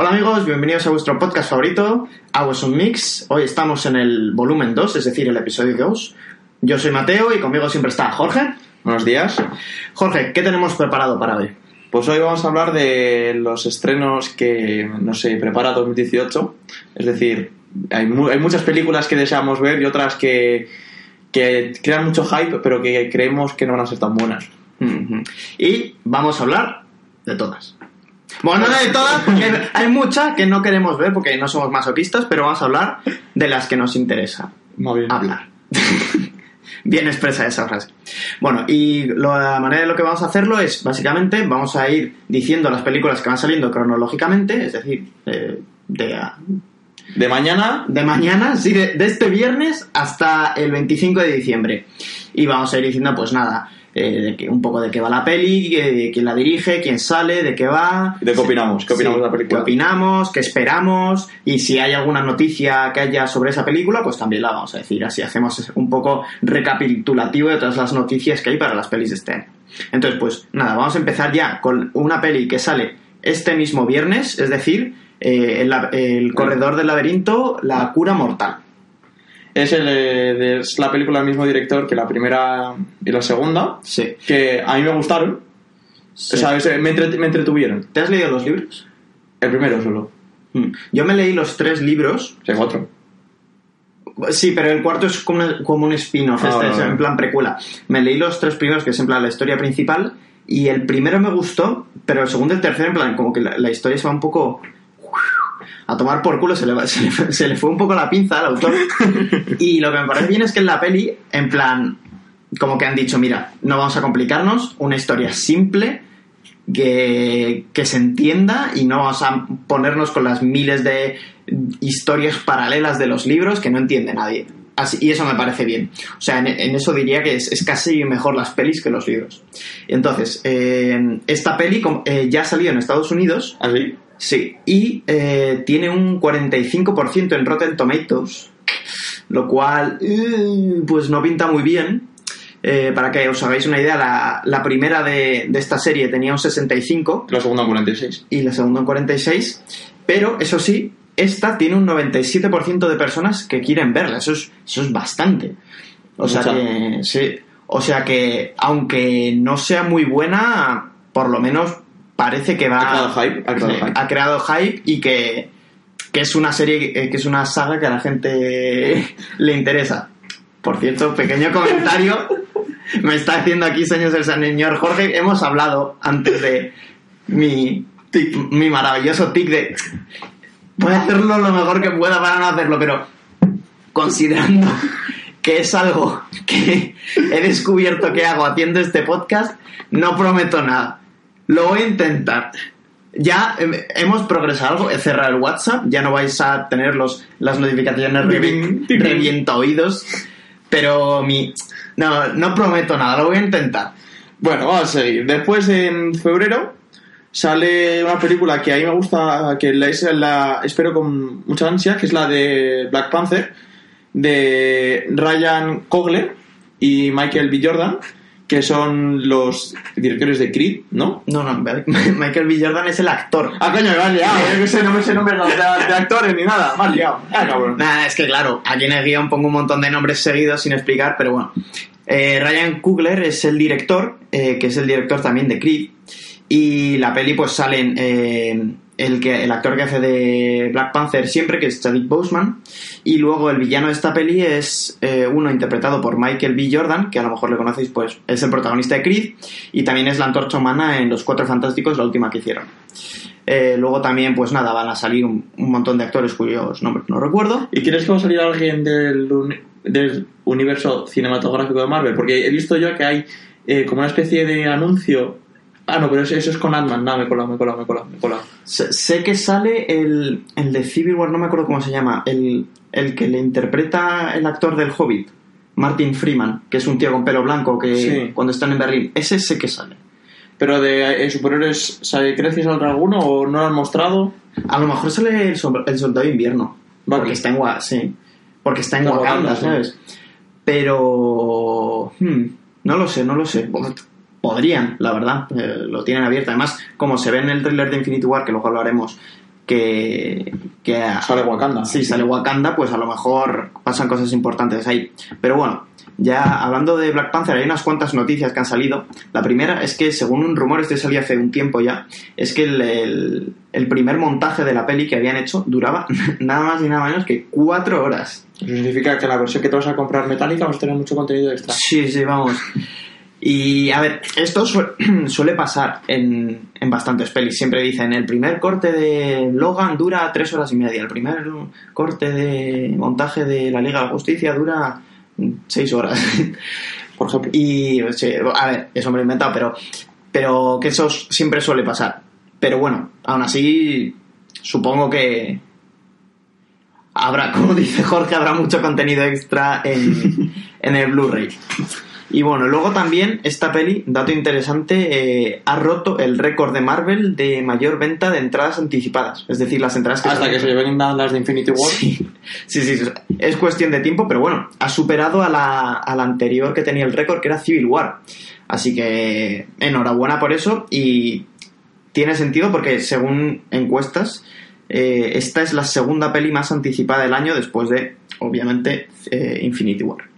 Hola amigos, bienvenidos a vuestro podcast favorito, Aguas un Mix. Hoy estamos en el volumen 2, es decir, el episodio 2. Yo soy Mateo y conmigo siempre está Jorge. Buenos días. Jorge, ¿qué tenemos preparado para hoy? Pues hoy vamos a hablar de los estrenos que, no sé, prepara 2018. Es decir, hay, mu- hay muchas películas que deseamos ver y otras que, que crean mucho hype, pero que creemos que no van a ser tan buenas. Y vamos a hablar de todas. Bueno, no de todas, porque hay muchas que no queremos ver porque no somos masoquistas, pero vamos a hablar de las que nos interesa Muy bien. hablar. Bien expresa esa frase. Bueno, y lo- la manera de lo que vamos a hacerlo es, básicamente, vamos a ir diciendo las películas que van saliendo cronológicamente, es decir, eh, de, De mañana, de mañana, sí, de, de este viernes hasta el 25 de diciembre. Y vamos a ir diciendo, pues nada, eh, de que, un poco de qué va la peli, eh, quién la dirige, quién sale, de qué va. ¿De qué opinamos? ¿Qué opinamos Sí, de la película? ¿Qué opinamos? ¿Qué esperamos? Y si hay alguna noticia que haya sobre esa película, pues también la vamos a decir. Así hacemos un poco recapitulativo de todas las noticias que hay para las pelis de este año. Entonces, pues nada, vamos a empezar ya con una peli que sale este mismo viernes, es decir, eh, el corredor del laberinto, la cura mortal. Es, el, eh, de- es la película del mismo director que la primera y la segunda, Sí. que a mí me gustaron. Sí. O sea, es- me, entre- me entretuvieron. ¿Te has leído los libros? El primero solo. Mm. Yo me leí los tres libros. Sea, cuatro. Sí, pero el cuarto es como, como un spin-off, Ah, este es vale. en plan precuela. Me leí los tres primeros, que es en plan la historia principal, y el primero me gustó, pero el segundo y el tercero, en plan, como que la, la historia se va un poco a tomar por culo, se le, se, le, fue- se le fue un poco la pinza al autor. y lo que me parece bien es que en la peli, en plan, como que han dicho, mira, no vamos a complicarnos, una historia simple, que, que se entienda y no vamos a ponernos con las miles de historias paralelas de los libros que no entiende nadie. Así, y eso me parece bien. O sea, en, en eso diría que es, es casi mejor las pelis que los libros. Entonces, eh, esta peli eh, ya ha salido en Estados Unidos, ¿Así? Sí, y eh, tiene un 45% en Rotten Tomatoes, lo cual, eh, pues no pinta muy bien. Eh, para que os hagáis una idea, la, la primera de, de esta serie tenía un 65 La segunda 46. y la segunda un 46, pero eso sí, esta tiene un 97% de personas que quieren verla, eso es, eso es bastante. O sea que, sí, o sea que aunque no sea muy buena, por lo menos parece que va... Ha creado hype, ha creado sí, hype. ha creado hype y que, que es una serie, eh, que es una saga que a la gente le interesa. Por cierto, pequeño comentario. Me está haciendo aquí señas el señor Jorge. Hemos hablado antes de mi, tic- mi maravilloso tic de. Voy a hacerlo lo mejor que pueda para no hacerlo, pero considerando que es algo que he descubierto que hago haciendo este podcast, no prometo nada. Lo voy a intentar. Ya eh, hemos progresado algo, he cerrado el WhatsApp, ya no vais a tener los, las notificaciones revi- revienta oídos, pero mi... No, no prometo nada, lo voy a intentar. Bueno, vamos a seguir. Después, en febrero, sale una película que a mí me gusta, que la, la espero con mucha ansia, que es la de Black Panther, de Ryan Coogler y Michael B. Jordan, que son los directores de Creed, ¿no? No, no, Michael B. Jordan es el actor. Ah, coño, me has liado, yo que sé, no me sé nombres de, de actores ni nada, me has liado. Ah, cabrón. Nada, es que claro, aquí en el guion pongo un montón de nombres seguidos sin explicar, pero bueno. Eh, Ryan Coogler es el director, eh, que es el director también de Creed. Y la peli, pues salen eh, el, que, el actor que hace de Black Panther siempre, que es Chadwick Boseman. Y luego el villano de esta peli es eh, uno interpretado por Michael B. Jordan, que a lo mejor le conocéis, pues es el protagonista de Creed. Y también es la antorcha humana en Los Cuatro Fantásticos, la última que hicieron. Eh, luego también, pues nada, van a salir un, montón de actores cuyos nombres no recuerdo. ¿Y crees que va a salir alguien del, del universo cinematográfico de Marvel? Porque he visto yo que hay eh, como una especie de anuncio Ah, no, pero eso, eso es con Ant-Man. No, me cola, me cola, me cola, me cola. Sé, sé que sale el, el de Civil War, no me acuerdo cómo se llama, el, el que le interpreta el actor del Hobbit, Martin Freeman, que es un tío con pelo blanco que Sí. cuando están en Berlín, ese sé que sale. Pero de eh, superhéroes, ¿sabe, ¿crees que saldrá alguno o no lo han mostrado? A lo mejor sale el, soldado de invierno. Porque está en, sí, porque está en Wakanda, sí. ¿sabes? Pero... hmm, no lo sé, no lo sé. Podrían, la verdad. eh, lo tienen abierto. Además, como se ve en el trailer de Infinity War, que luego hablaremos, que... que Sale Wakanda. Sí, sale Wakanda, pues a lo mejor pasan cosas importantes ahí. Pero bueno, ya hablando de Black Panther, hay unas cuantas noticias que han salido. La primera es que, según un rumor, este salió hace un tiempo ya, es que el, el- el primer montaje de la peli que habían hecho duraba nada más y nada menos que cuatro horas. Eso significa que la versión que te vas a comprar metálica vas a tener mucho contenido extra. Sí, sí, vamos. Y a ver, esto su- suele pasar en, en bastantes pelis. Siempre dicen, el primer corte de Logan dura tres horas y media, el primer corte de montaje de la Liga de la Justicia dura seis horas. Por ejemplo. y, a ver, eso me lo he inventado, pero, pero que eso siempre suele pasar. Pero bueno, aún así, supongo que habrá, como dice Jorge, habrá mucho contenido extra en, en el Blu-ray. Y bueno, luego también esta peli, dato interesante, eh, ha roto el récord de Marvel de mayor venta de entradas anticipadas. Es decir, las entradas que Hasta salen- que se lleven las de Infinity War. Sí, sí, sí, sí. Es cuestión de tiempo, pero bueno, ha superado a la, a la anterior que tenía el récord, que era Civil War. Así que enhorabuena por eso y tiene sentido porque según encuestas, eh, esta es la segunda peli más anticipada del año después de, obviamente, eh, Infinity War.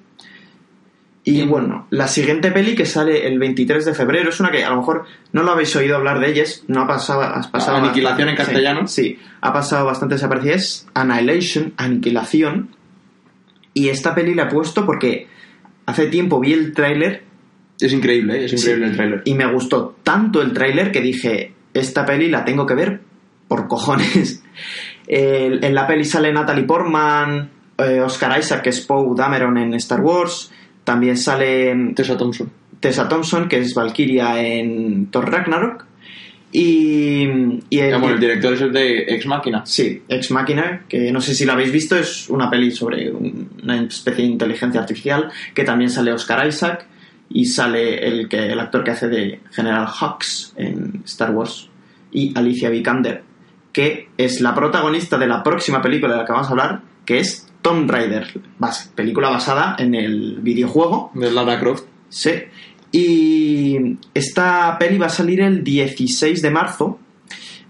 Y bueno, la siguiente peli que sale el 23 de febrero es una que a lo mejor no lo habéis oído hablar de ellas, no ha pasado, has pasado Aniquilación en sí, castellano. Sí, ha pasado bastante desaparecida. Es Annihilation, Aniquilación. Y esta peli la he puesto porque hace tiempo vi el tráiler Es increíble, ¿eh? es increíble Sí. el tráiler. y me gustó tanto el tráiler que dije, esta peli la tengo que ver por cojones. El- en la peli sale Natalie Portman, eh, Oscar Isaac, que es Poe Dameron en Star Wars. También sale Tessa Thompson. Tessa Thompson, que es Valkyria en Thor Ragnarok. Y, y el, bueno, el director es el de Ex Máquina. Sí, Ex Machina, que no sé si la habéis visto, es una peli sobre un- una especie de inteligencia artificial, que también sale Oscar Isaac y sale el, que, el actor que hace de General Hux en Star Wars y Alicia Vikander, que es la protagonista de la próxima película de la que vamos a hablar, que es Tomb Raider, bas- película basada en el videojuego De Lara Croft. Sí. Y esta peli va a salir el 16 de marzo.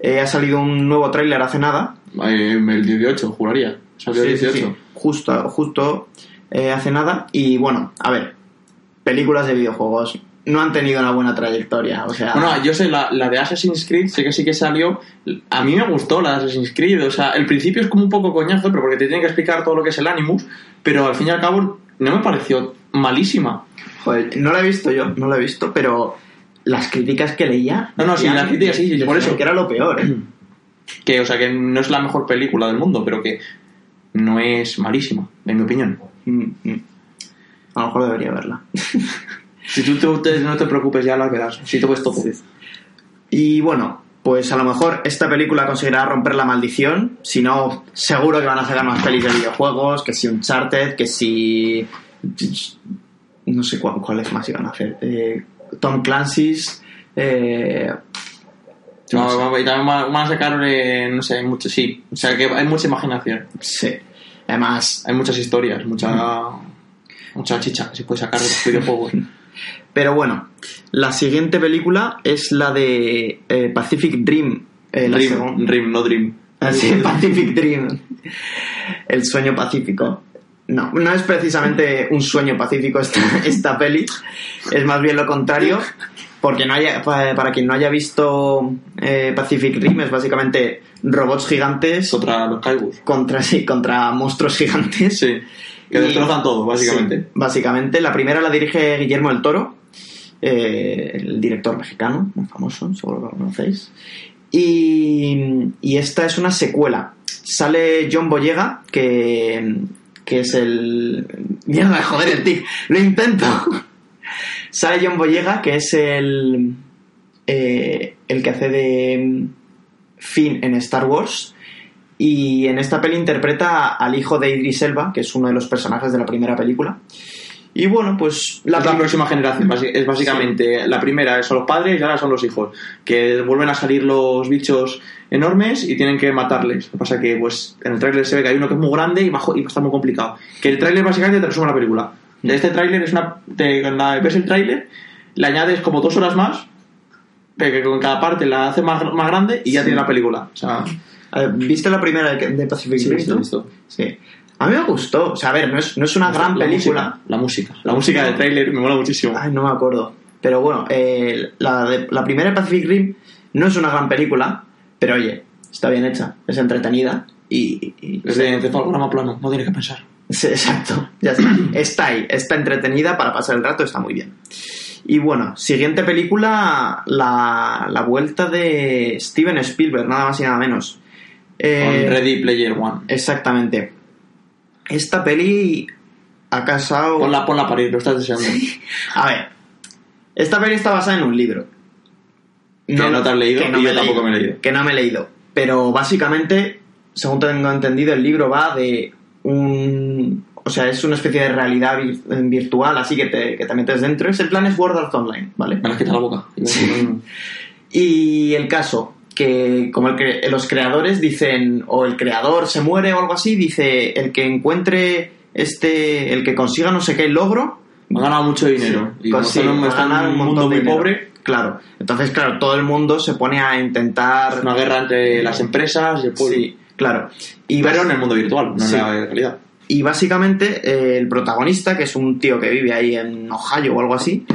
Eh, ha salido un nuevo tráiler hace nada. Eh, el 18, juraría. Salió el Sí, sí, 18. sí. Justo, justo eh, hace nada. Y bueno, a ver, películas de videojuegos no han tenido una buena trayectoria. O sea, Bueno, yo sé, la, la de Assassin's Creed, sé que sí que salió. A mí me gustó la de Assassin's Creed. O sea, el principio es como un poco coñazo, pero porque te tienen que explicar todo lo que es el Animus. Pero al fin y al cabo, no me pareció malísima. joder, no la he visto yo, no la he visto, pero las críticas que leía. No, no, sí, las críticas sí, sí, por eso. Que era lo peor. ¿eh? Que, o sea, que no es la mejor película del mundo, pero que no es malísima, en mi opinión. Mm, mm. A lo mejor debería verla. Si tú te- no te preocupes, ya las verás. Si te ves todo. Y bueno, pues a lo mejor esta película conseguirá romper la maldición. Si no, seguro que van a sacar más pelis de videojuegos, que si Uncharted, que si... No sé cuál- cuáles más iban a hacer. Eh, Tom Clancy's... eh, No, No sé. va- y también va- van a sacar, eh, no sé, mucho, sí. O sea, que hay mucha imaginación. sí. Además, Hay muchas historias, mucha, mucha chicha que se puede sacar de los videojuegos. pero bueno, la siguiente película es la de eh, Pacific Dream. eh, la Dream, no Dream. Ah, sí, Pacific Dream. El sueño pacífico. No, no es precisamente un sueño pacífico esta, esta peli. Es más bien lo contrario. Porque no haya, pa- para quien no haya visto eh, Pacific Rim, es básicamente robots gigantes Contra los Kaibus. contra, sí, contra monstruos gigantes. Sí. Que Y- destrozan todo, básicamente. Sí, básicamente. La primera la dirige Guillermo del Toro, eh, el director mexicano, muy famoso, seguro que lo conocéis. Y, y esta es una secuela. Sale John Boyega, que, que es el... Mierda, joder, el tic. Lo intento. Sale John Boyega, que es el... eh, el que hace de mm, Finn en Star Wars. Y en esta peli interpreta al hijo de Idris Elba, que es uno de los personajes de la primera película. Y bueno, pues La, la, la próxima generación es básicamente la primera. Son los padres y ahora son los hijos que vuelven a salir los bichos enormes y tienen que matarles. Lo que pasa que pues en el tráiler se ve que hay uno que es muy grande y va, jo- y va a estar muy complicado. Que el tráiler básicamente te resume la película. De este tráiler es una te, cuando ves el tráiler le añades como dos horas más que que con cada parte la hace más, más grande y ya tiene la película. O sea ¿Viste la primera de de Pacific sí, Rim? tú? visto. Sí. A mí me gustó. O sea, a ver, no es, no es una gran La película. música, la música la música del tráiler me mola muchísimo Ay, no me acuerdo. Pero bueno, eh, la, de- la primera de Pacific Rim no es una gran película, pero oye, está bien hecha, es entretenida y... y- es de encefalograma plano no tienes que pensar Sí, exacto, ya está. Está ahí, está entretenida para pasar el rato, está muy bien. Y bueno, siguiente película, la, la vuelta de Steven Spielberg, nada más y nada menos. Eh, con Ready Player One Exactamente. Esta peli ha casado... Ponla, ponla para ir, lo estás deseando. A ver, esta peli está basada en un libro. Que no te has leído que no y yo tampoco me he leído. Que no me he leído. Pero básicamente, según tengo entendido, el libro va de un... O sea, es una especie de realidad vir- virtual, así que te, que te metes dentro. Es el plan es World Art Online, ¿vale? Me has quitado la boca. Y el caso, que como el que los creadores dicen, o el creador se muere o algo así, dice, el que encuentre este, el que consiga no sé qué logro, Ha ganado mucho dinero. Y como Sí, está en un- va a está en ganar un un mundo muy dinero. pobre, Claro. Entonces, claro, todo el mundo se pone a intentar. es una guerra entre las empresas y el pueblo. Sí, claro. Y, Pero en el mundo virtual, no Sí. en la realidad. y básicamente eh, el protagonista, que es un tío que vive ahí en Ohio o algo así.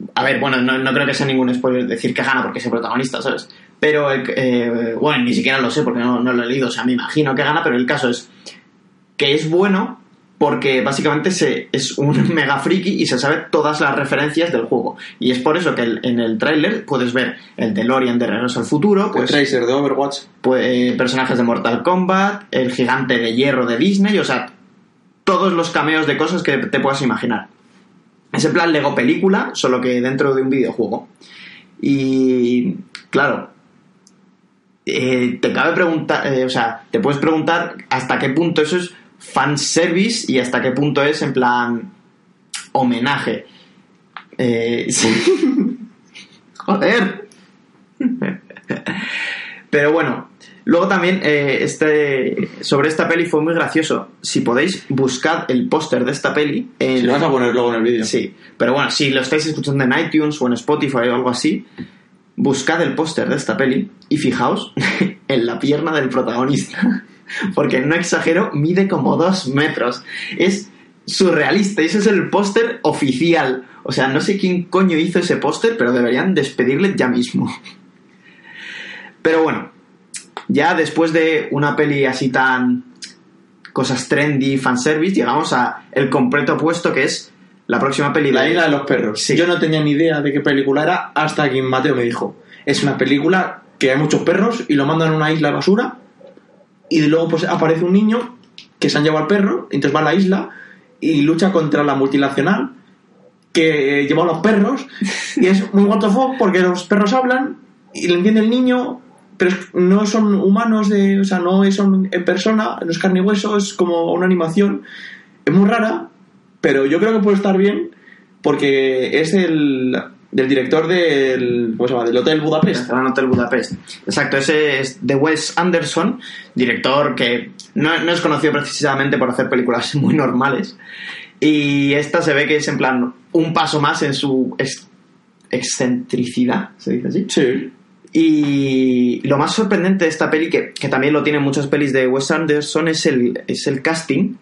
Eh, A ver, bueno, no, no creo que sea ningún spoiler decir que gana porque es el protagonista, ¿sabes? Pero, el- eh, bueno, ni siquiera lo sé porque no, no lo he leído, o sea, me imagino que gana, pero el caso es que es bueno porque básicamente se, es un mega friki y se sabe todas las referencias del juego. Y es por eso que el- en el tráiler puedes ver el DeLorean de Regreso al Futuro, Pues, pues, Tracer de Overwatch. pues, eh, personajes de Mortal Kombat, el gigante de hierro de Disney, o sea, todos los cameos de cosas que te puedas imaginar. Es en plan Lego película, solo que dentro de un videojuego. Y claro, eh, te cabe preguntar, eh, o sea, te puedes preguntar hasta qué punto eso es fanservice y hasta qué punto es en plan homenaje. Eh, sí. Joder. Pero bueno, luego también eh, este, sobre esta peli fue muy gracioso. Si podéis, buscad el póster de esta peli. en- Si lo vas a poner luego en el vídeo. Sí, pero bueno, si lo estáis escuchando en iTunes o en Spotify o algo así, buscad el póster de esta peli y fijaos en la pierna del protagonista. Porque no exagero, mide como dos metros. Es surrealista y ese es el póster oficial. O sea, no sé quién coño hizo ese póster, pero deberían despedirle ya mismo. Pero bueno, ya después de una peli así tan cosas trendy, fanservice, llegamos a el completo opuesto que es la próxima peli La isla de los perros. Sí. Yo no tenía ni idea de qué película era hasta que Mateo me dijo. Es una película que hay muchos perros y lo mandan a una isla de basura y luego pues aparece un niño que se han llevado al perro, entonces va a la isla y lucha contra la multinacional que lleva a los perros y es muy what the fuck porque los perros hablan y le entiende el niño pero no son humanos de, o sea no son en persona no es carne y hueso es como una animación es muy rara pero yo creo que puede estar bien porque es el del director del ¿cómo se llama? del Hotel Budapest Gran Hotel Budapest. Exacto, ese es de Wes Anderson, director que no, no es conocido precisamente por hacer películas muy normales. Y esta se ve que es en plan un paso más en su ex- excentricidad, ¿se dice así? sí Y lo más sorprendente de esta peli, que, que también lo tienen muchas pelis de Wes Anderson, es el, es el casting,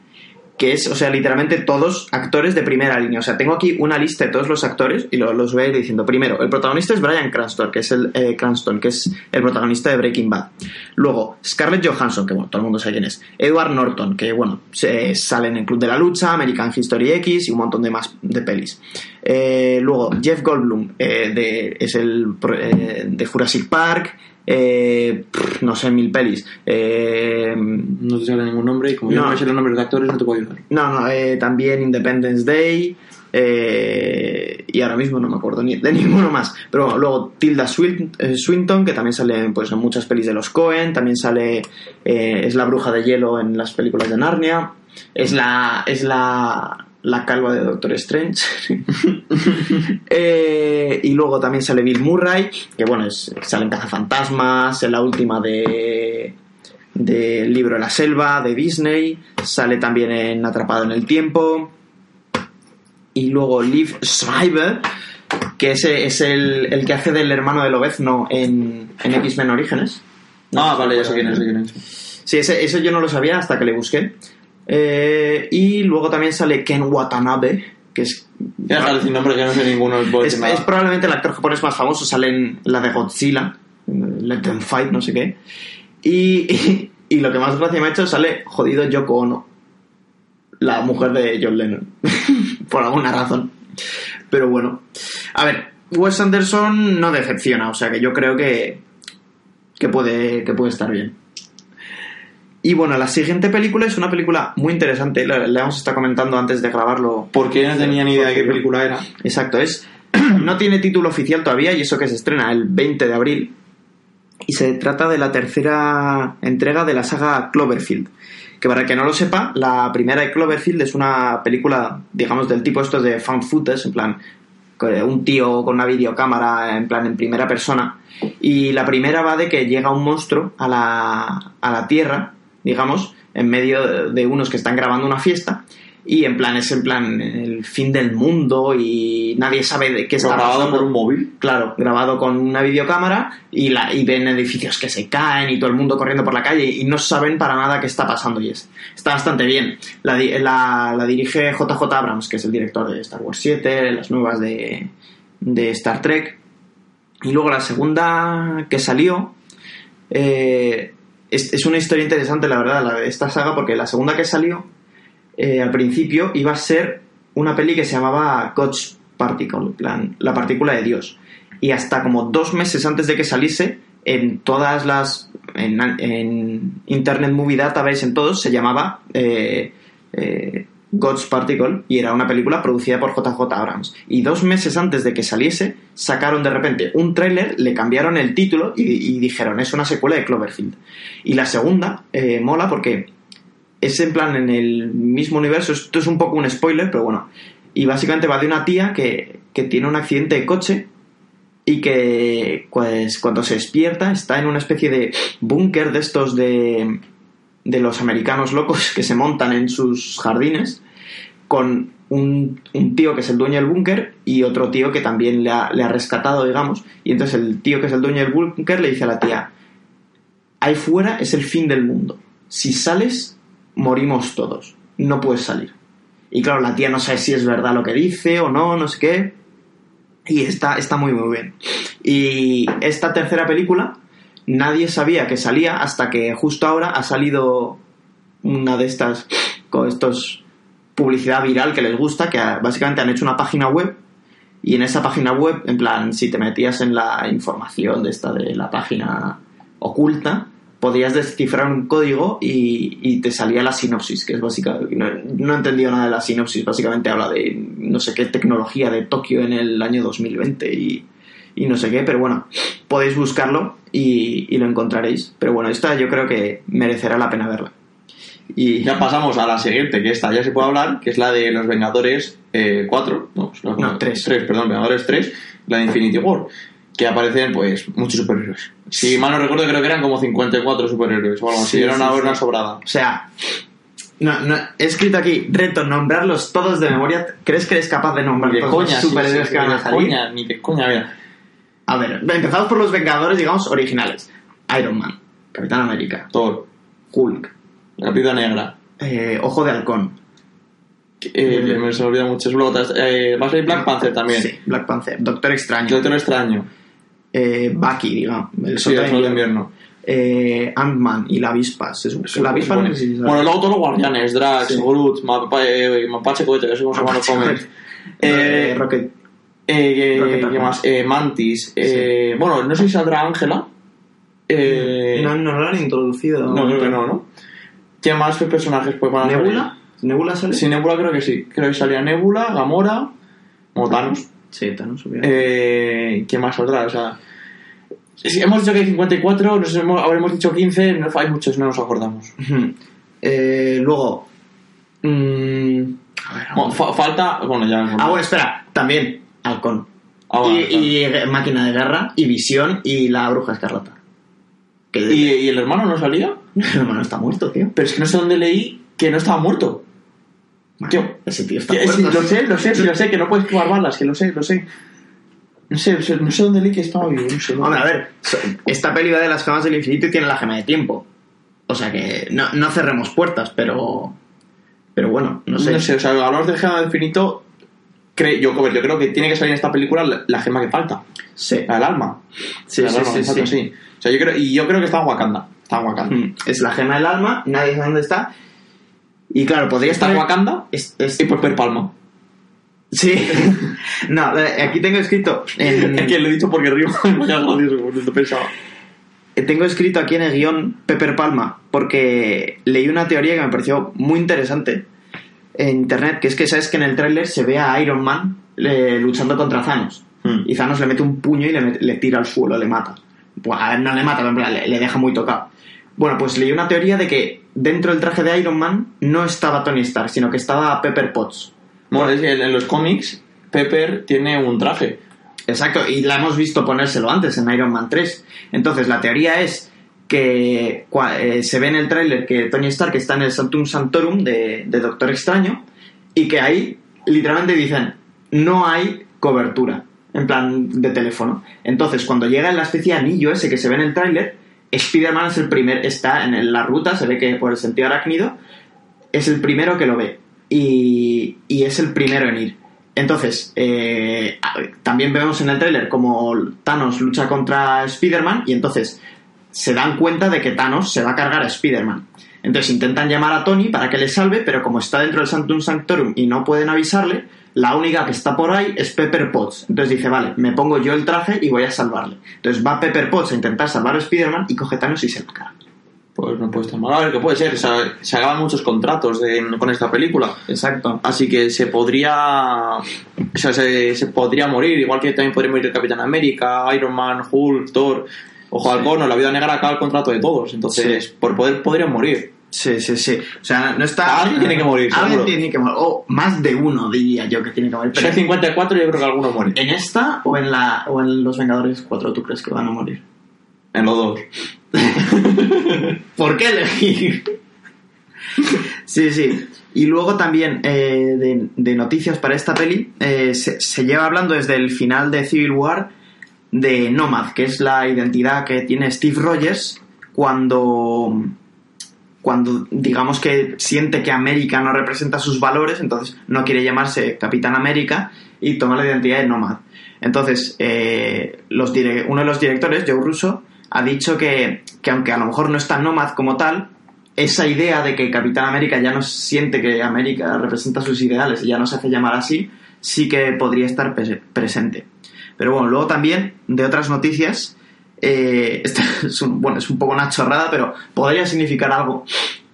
que es, o sea, literalmente todos actores de primera línea. O sea, tengo aquí una lista de todos los actores y lo- los voy a ir diciendo. Primero, el protagonista es Brian Cranston, que es el, eh, Cranston, que es el protagonista de Breaking Bad. Luego, Scarlett Johansson, que bueno, todo el mundo sabe quién es. Edward Norton, que bueno, se, sale en el Club de la Lucha, American History X y un montón de más de pelis. Eh, luego, Jeff Goldblum, eh, de, es el eh, de Jurassic Park. eh, pff, no sé, mil pelis. Eh, no te sale ningún nombre y como yo No. no me sé los nombres de actores no te puedo ayudar no, no, también Independence Day. Eh, y ahora mismo no me acuerdo ni de ninguno más. Pero bueno, luego Tilda Swin- Swinton, que también sale pues, en muchas pelis de los Cohen, también sale, eh, es la bruja de hielo en las películas de Narnia, es la, es la, la calva de Doctor Strange. Eh, y luego también sale Bill Murray, que bueno, es, sale en Cazafantasmas, en la última de del libro de la selva de Disney, sale también en Atrapado en el tiempo. Y luego Liv Schreiber, que ese es el, el que hace del hermano de Lobezno en, en X-Men Orígenes. Ah, vale, ya sé quién es, sé quién es. Sí, ese, ese yo no lo sabía hasta que le busqué. Eh, y luego también sale Ken Watanabe, que es, Ya nombre no sé ninguno. es, probablemente el actor japonés más famoso. Sale en la de Godzilla, en Let Them Fight, no sé qué. Y, y, y lo que más gracia me ha hecho sale jodido Yoko Ono, la mujer de John Lennon, por alguna razón. Pero bueno, a ver, Wes Anderson no decepciona, o sea que yo creo que, que, puede, que puede estar bien. Y bueno, la siguiente película es una película muy interesante, la, la hemos estado comentando antes de grabarlo. Porque no tenía ni idea de qué película era. Exacto, es. No tiene título oficial todavía y eso que se estrena el 20 de abril. Y se trata de la tercera entrega de la saga Cloverfield. Que para el que no lo sepa, la primera de Cloverfield es una película, digamos, del tipo estos de fan footage, en plan, un tío con una videocámara, en plan, en primera persona. Y la primera va de que llega un monstruo a la, a la Tierra, digamos, en medio de- unos que están grabando una fiesta. Y en plan, es en plan el fin del mundo y nadie sabe de qué está grabado pasando. por un móvil. Claro, grabado con una videocámara y, la, y ven edificios que se caen y todo el mundo corriendo por la calle y no saben para nada qué está pasando y es, está bastante bien. La, la dirige JJ Abrams, que es el director de Star Wars 7, las nuevas de, de Star Trek. Y luego la segunda que salió eh, es, es una historia interesante, la verdad, la de esta saga, porque la segunda que salió eh, al principio iba a ser una peli que se llamaba God's Particle, plan, la partícula de Dios. Y hasta como dos meses antes de que saliese, en todas las. en, en Internet Movie Database, en todos, se llamaba eh, eh, God's Particle y era una película producida por JJ Abrams. Y dos meses antes de que saliese, sacaron de repente un tráiler, le cambiaron el título y, y dijeron: es una secuela de Cloverfield. Y la segunda eh, mola porque es en plan en el mismo universo. Esto es un poco un spoiler, pero bueno. Y básicamente va de una tía que, que tiene un accidente de coche y que pues cuando se despierta está en una especie de búnker de estos de, de los americanos locos que se montan en sus jardines con un, un tío que es el dueño del búnker y otro tío que también le ha, le ha rescatado, digamos. Y entonces el tío que es el dueño del búnker le dice a la tía, ahí fuera es el fin del mundo. Si sales, morimos todos. No puedes salir. Y claro, la tía no sabe si es verdad lo que dice o no, no sé qué. Y está, está muy, muy bien. Y esta tercera película, nadie sabía que salía hasta que justo ahora ha salido una de estas, con estos publicidad viral que les gusta, que básicamente han hecho una página web y en esa página web, en plan, si te metías en la información de esta de la página oculta, podías descifrar un código y, y te salía la sinopsis, que es básicamente... No, no he entendido nada de la sinopsis, básicamente habla de no sé qué tecnología de Tokio en el año 2020 y, y no sé qué, pero bueno, podéis buscarlo y, y lo encontraréis. Pero bueno, esta yo creo que merecerá la pena verla. Y Ya pasamos a la siguiente, que esta ya se puede hablar, que es la de los Vengadores eh, 4. No, pues los- No, tres. perdón, Vengadores 3, la de Infinity War. Que aparecen, pues, muchos superhéroes. Si mal no recuerdo, creo que eran como 54 superhéroes o algo así. Sí, Era una sí. sobrada. O sea, no, no, he escrito aquí, reto, nombrarlos todos de memoria. ¿Crees que eres capaz de nombrar de todos coña, los superhéroes sí, que van a salir? coña, ni de coña, mira. A ver, empezamos por los Vengadores, digamos, originales. Iron Man, Capitán América, Thor, Hulk, la Capitana Negra. eh, Ojo de Halcón. Eh, me se me olvida mucho. Luego, eh, va a salir Black Panther también. Sí, Black Panther, Doctor Extraño, Doctor Extraño. eh, Bucky, digamos, el Sí, el Sol de invierno. eh, Ant-Man y la avispa. Se la avispa no Bueno, sé si bueno, luego todos los guardianes, Drax, Sí. Groot, Mapa- eh, Mapache Cohete, que los cómics. Eh, Eh, Rocket. Eh, Rocket ¿Qué más? Eh, Mantis. Eh, Bueno, no sé si saldrá Ángela. Eh, No, no lo han introducido. no, creo que no, ¿no? ¿Qué más personajes pues van a salir? ¿Nebula? ¿Nebula sale? Sí, Nebula creo que sí. Creo que salía Nebula, Gamora. como Thanos. Sí, Thanos, obviamente. Eh, ¿Quién más saldrá? O sea, si hemos dicho que hay 54, nos hemos, habremos dicho 15, no, hay muchos, no nos acordamos. Eh, luego. mm, a ver, Bueno, fa- falta, bueno, ya. ah, bueno, espera. También Halcón. Ah, bueno, y, y Máquina de Guerra, y Visión, y la Bruja Escarlata. Que ¿Y, y el hermano no salía? El hermano está muerto, tío. Pero es que no sé dónde leí que no estaba muerto. Bueno, ese tío está muerto. lo sé, lo sé, sí, lo sé, que no puedes jugar balas, que lo sé, lo sé. No sé, no sé dónde leí que estaba vivo, no sé. no. Hombre, a ver, esta peli va de las gemas del infinito y tiene la gema de tiempo. O sea que no, no cerremos puertas, pero. Pero bueno, no sé. No sé, o sea, hablamos de gema del infinito. cre- yo, yo creo que tiene que salir en esta película la, la gema que falta, Sí. la del alma. Sí, La sí, alma, sí, sí. O sea, yo creo, y yo creo que está en Wakanda. Está en Wakanda. Mm, Es la gema del alma, nadie sabe dónde está. Y claro, podría estar. en Wakanda Es- es- y Palma. Sí. no, eh, aquí tengo escrito. En, Es que lo he dicho porque río. Gracioso, pensaba. Eh, Tengo escrito aquí en el guion Pepper Palma porque leí una teoría que me pareció muy interesante en internet, que es que sabes que en el tráiler se ve a Iron Man eh, luchando contra Thanos Hmm. y Thanos le mete un puño y le, le tira al suelo, le mata. Pues, a ver, no le mata, pero en plan, le, le deja muy tocado. Bueno, pues leí una teoría de que dentro del traje de Iron Man no estaba Tony Stark, sino que estaba Pepper Potts. Bueno, en los cómics, Pepper tiene un traje. Exacto, y la hemos visto ponérselo antes en Iron Man 3. Entonces, la teoría es que eh, se ve en el tráiler que Tony Stark está en el Sanctum Sanctorum de, de Doctor Extraño y que ahí literalmente dicen no hay cobertura en plan de teléfono. Entonces, cuando llega la especie de anillo ese que se ve en el tráiler, Spider-Man es el primer, está en la ruta, se ve que por el sentido arácnido, es el primero que lo ve y, es el primero en ir. Entonces, eh, también vemos en el tráiler como Thanos lucha contra Spider-Man y entonces se dan cuenta de que Thanos se va a cargar a Spider-Man. Entonces intentan llamar a Tony para que le salve, pero como está dentro del Sanctum Sanctorum y no pueden avisarle, la única que está por ahí es Pepper Potts. Entonces dice, vale, me pongo yo el traje y voy a salvarle. Entonces va Pepper Potts a intentar salvar a Spider-Man y coge Thanos y se lo carga. Pues no puede estar mal. A ver, ¿qué puede ser? O sea, se acaban muchos contratos de- con esta película. Exacto. Así que se podría. O sea, se, se podría morir. Igual que también podría morir el Capitán América, Iron Man, Hulk, Thor. Ojo de halcón, o la vida negra acaba el contrato de todos. Entonces, por poder podrían morir. Sí, sí, sí. O sea, no está. Alguien tiene que morir, Alguien seguro. tiene que morir. O más de uno, diría yo, que tiene que morir. Si Pero hay 54, yo creo que alguno muere. ¿En esta o en, la, o en Los Vengadores 4 tú crees que van a morir? En los dos. ¿Por qué elegir? sí, sí. Y luego también eh, de, de noticias para esta peli, eh, se, se lleva hablando desde el final de Civil War de Nomad, que es la identidad que tiene Steve Rogers cuando, cuando digamos que siente que América no representa sus valores, entonces no quiere llamarse Capitán América y toma la identidad de Nomad. Entonces, eh, los uno de los directores, Joe Russo, ha dicho que, que aunque a lo mejor no está Nomad como tal, esa idea de que Capitán América ya no siente que América representa sus ideales y ya no se hace llamar así, sí que podría estar pres- presente. Pero bueno, luego también de otras noticias, eh, esta es un, bueno, es un poco una chorrada, pero podría significar algo.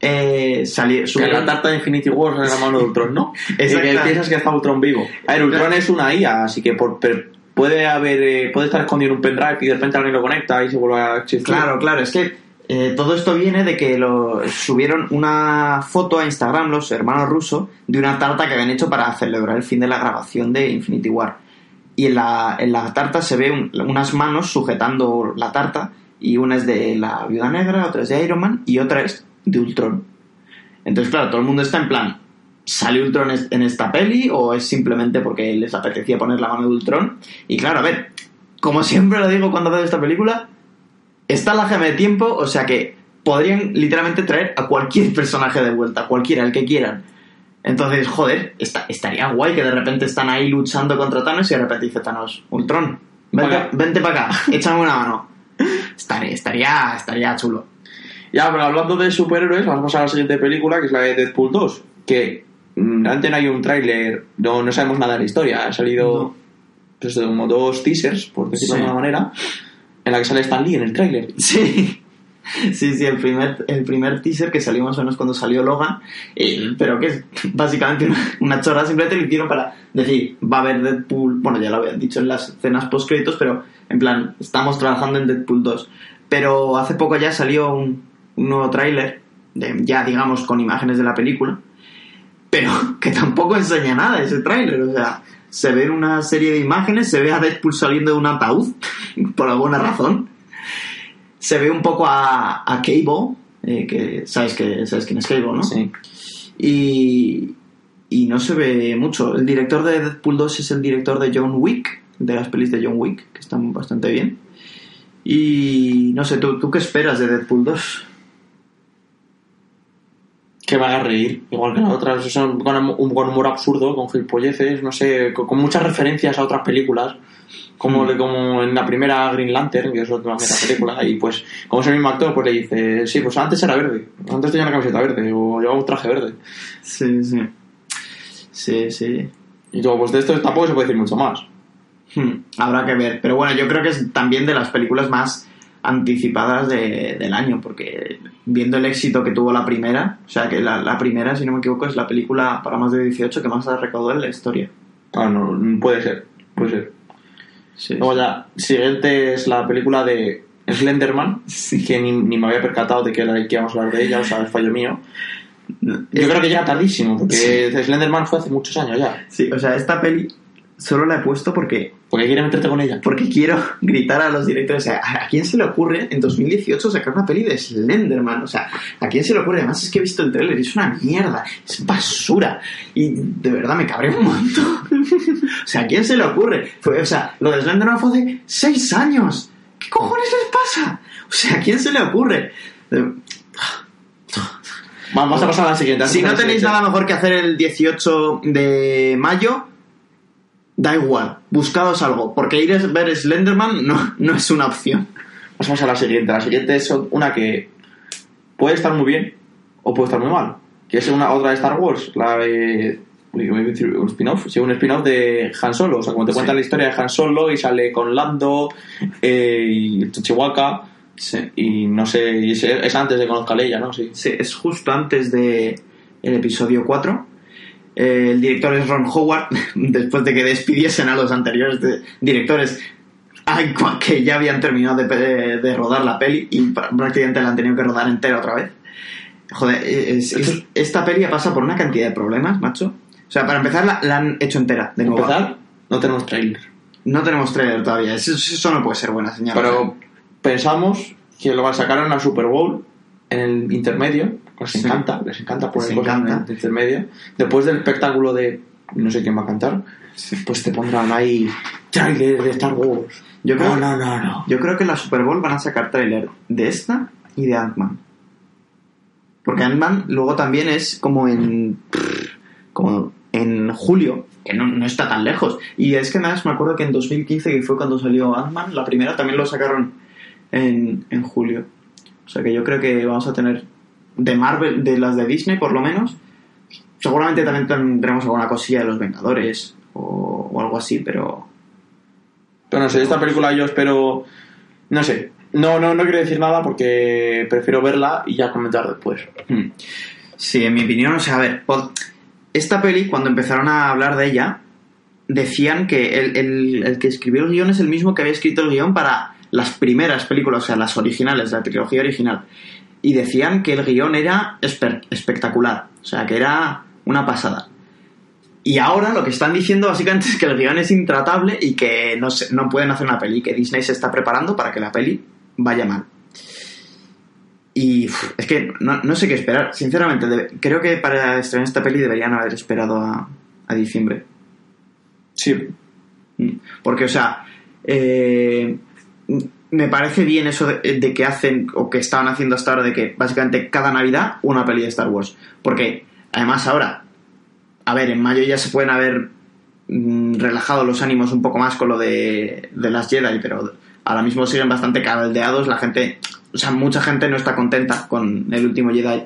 Eh, salir, Que la tarta de Infinity War es la mano de Ultron, ¿no? y que piensas que está Ultron vivo. A ver, Ultron es una IA, así que por, per- puede haber eh, puede estar escondido en un pendrive y de repente alguien lo conecta y se vuelve a existir. Claro, claro, es que eh, todo esto viene de que lo, subieron una foto a Instagram los hermanos rusos de una tarta que habían hecho para celebrar el fin de la grabación de Infinity War. Y en la, en la tarta se ve un- unas manos sujetando la tarta y una es de la Viuda Negra, otra es de Iron Man y otra es de Ultron. Entonces, claro, todo el mundo está en plan, ¿sale Ultron en esta peli o es simplemente porque les apetecía poner la mano de Ultron? Y claro, a ver, como siempre lo digo cuando veo esta película, está la gema de tiempo, o sea que podrían literalmente traer a cualquier personaje de vuelta, cualquiera, el que quieran. Entonces, joder, esta- estaría guay que de repente están ahí luchando contra Thanos y de repente dice Thanos, Ultron, vente, para acá, échame una mano. Estaría, estaría, estaría chulo. Ya, pero hablando de superhéroes, vamos a la siguiente película, que es la de Deadpool 2. Que mm, antes no hay un tráiler, no, no sabemos nada de la historia. Ha salido No. pues, como dos teasers, por decirlo Sí. de alguna manera, en la que sale Stan Lee en el tráiler. Sí. Sí, sí, el primer, el primer teaser que salió más o menos cuando salió Logan, eh, pero que es básicamente una, una chorra, simplemente lo hicieron para decir, va a haber Deadpool, bueno, ya lo habían dicho en las escenas post-créditos, pero en plan, estamos trabajando en Deadpool 2. Pero hace poco ya salió un, un nuevo tráiler, ya digamos con imágenes de la película, pero que tampoco enseña nada ese tráiler, o sea, se ve una serie de imágenes, se ve a Deadpool saliendo de un ataúd, por alguna razón, se ve un poco a, a Cable, eh, que sabes que sabes quién es Cable, ¿no? Sí. Y, y no se ve mucho. El director de Deadpool 2 es el director de John Wick, de las pelis de John Wick, que están bastante bien. Y no sé, ¿tú, tú qué esperas de Deadpool 2? Que me haga reír, igual que las otras. Son con, un- con humor absurdo, con gilipolleces, no sé, con, con muchas referencias a otras películas. Como, Mm. le- como en la primera Green Lantern, que es otra película, y pues, como es el mismo actor, pues le dice, sí, pues antes era verde, antes tenía una camiseta verde, o llevaba un traje verde. Sí, sí. Sí, sí. Y yo, pues de esto tampoco se puede decir mucho más. Hmm, Habrá que ver. Pero bueno, yo creo que es también de las películas más anticipadas de- del año, porque viendo el éxito que tuvo la primera, o sea que la, la primera, si no me equivoco, es la película para más de 18 que más ha recaudado en la historia. Ah, no, puede ser, puede ser. Sí, Luego ya, siguiente es la película de Slenderman, que ni, ni me había percatado de que, la, que íbamos a hablar de ella, o sea, es fallo mío. Yo creo que llega tardísimo, porque Slenderman fue hace muchos años ya. Sí, o sea, esta peli solo la he puesto porque, Porque quiere meterte con ella. porque quiero gritar a los directores. O sea, ¿a quién se le ocurre en 2018 sacar una peli de Slenderman? O sea, ¿a quién se le ocurre? Además es que he visto el trailer y es una mierda, es basura. Y de verdad me cabré un montón. o sea, ¿a quién se le ocurre? Fue, o sea, lo de Slenderman fue hace seis años. ¿Qué cojones les pasa? O sea, ¿a quién se le ocurre? Vamos a pasar a la siguiente. Si no tenéis nada mejor que hacer el 18 de mayo, da igual, buscaos algo, porque ir a ver Slenderman no, no es una opción. Pasamos a la siguiente. La siguiente es una que puede estar muy bien o puede estar muy mal. Que es una otra de Star Wars, la de. Un spin-off, sí, un spin-off de Han Solo. O sea, como te Sí. cuentan la historia de Han Solo y sale con Lando eh, y Chihuahua. Sí. Y no sé, y es, es antes de conozca a Leia, ¿no? Sí. Sí, es justo antes de el episodio 4. Eh, el director es Ron Howard, después de que despidiesen a los anteriores de- directores que ya habían terminado de, rodar la peli y pr- prácticamente la han tenido que rodar entera otra vez. Joder, es- es- esta peli pasa por una cantidad de problemas, macho. O sea, para empezar la, la han hecho entera, de nuevo. empezar, no tenemos trailer. No tenemos trailer todavía, eso, eso no puede ser buena señal. Pero pensamos que lo van a sacar en la Super Bowl, en el intermedio. Les Sí. encanta, les encanta poner Les cosas encanta. en el intermedio. Después del espectáculo de no sé quién va a cantar, pues te pondrán ahí trailer de Star Wars. Yo creo- no, no, no, no. Yo creo que en la Super Bowl van a sacar trailer de esta y de Ant-Man. Porque Ant-Man luego también es como en. como en julio, que no, no está tan lejos. Y es que más me acuerdo que en 2015, que fue cuando salió Ant-Man, la primera también lo sacaron en, en julio. O sea que yo creo que vamos a tener de Marvel, de las de Disney por lo menos. Seguramente también tendremos alguna cosilla de los Vengadores o, o algo así, pero. Pero no sé, esta película yo espero. No sé. No, no, no quiero decir nada porque prefiero verla y ya comentar después. Hmm. Sí, en mi opinión, o sea, a ver, esta peli, cuando empezaron a hablar de ella, decían que el, el- el que escribió el guion es el mismo que había escrito el guion para las primeras películas, o sea, las originales, la trilogía original. Y decían que el guion era espectacular, o sea, que era una pasada. Y ahora lo que están diciendo básicamente es que el guion es intratable y que no, se- no pueden hacer una peli, que Disney se está preparando para que la peli vaya mal. Y uf, es que no, no sé qué esperar. Sinceramente, debe- creo que para estrenar esta peli deberían haber esperado a, a diciembre. Sí. Mm. Porque, o sea, eh, me parece bien eso de, que hacen o que estaban haciendo hasta ahora de que básicamente cada Navidad una peli de Star Wars. Porque además ahora, a ver, en mayo ya se pueden haber mm, relajado los ánimos un poco más con lo de, de las Jedi, pero ahora mismo siguen bastante caldeados. La gente, o sea, mucha gente no está contenta con el último Jedi.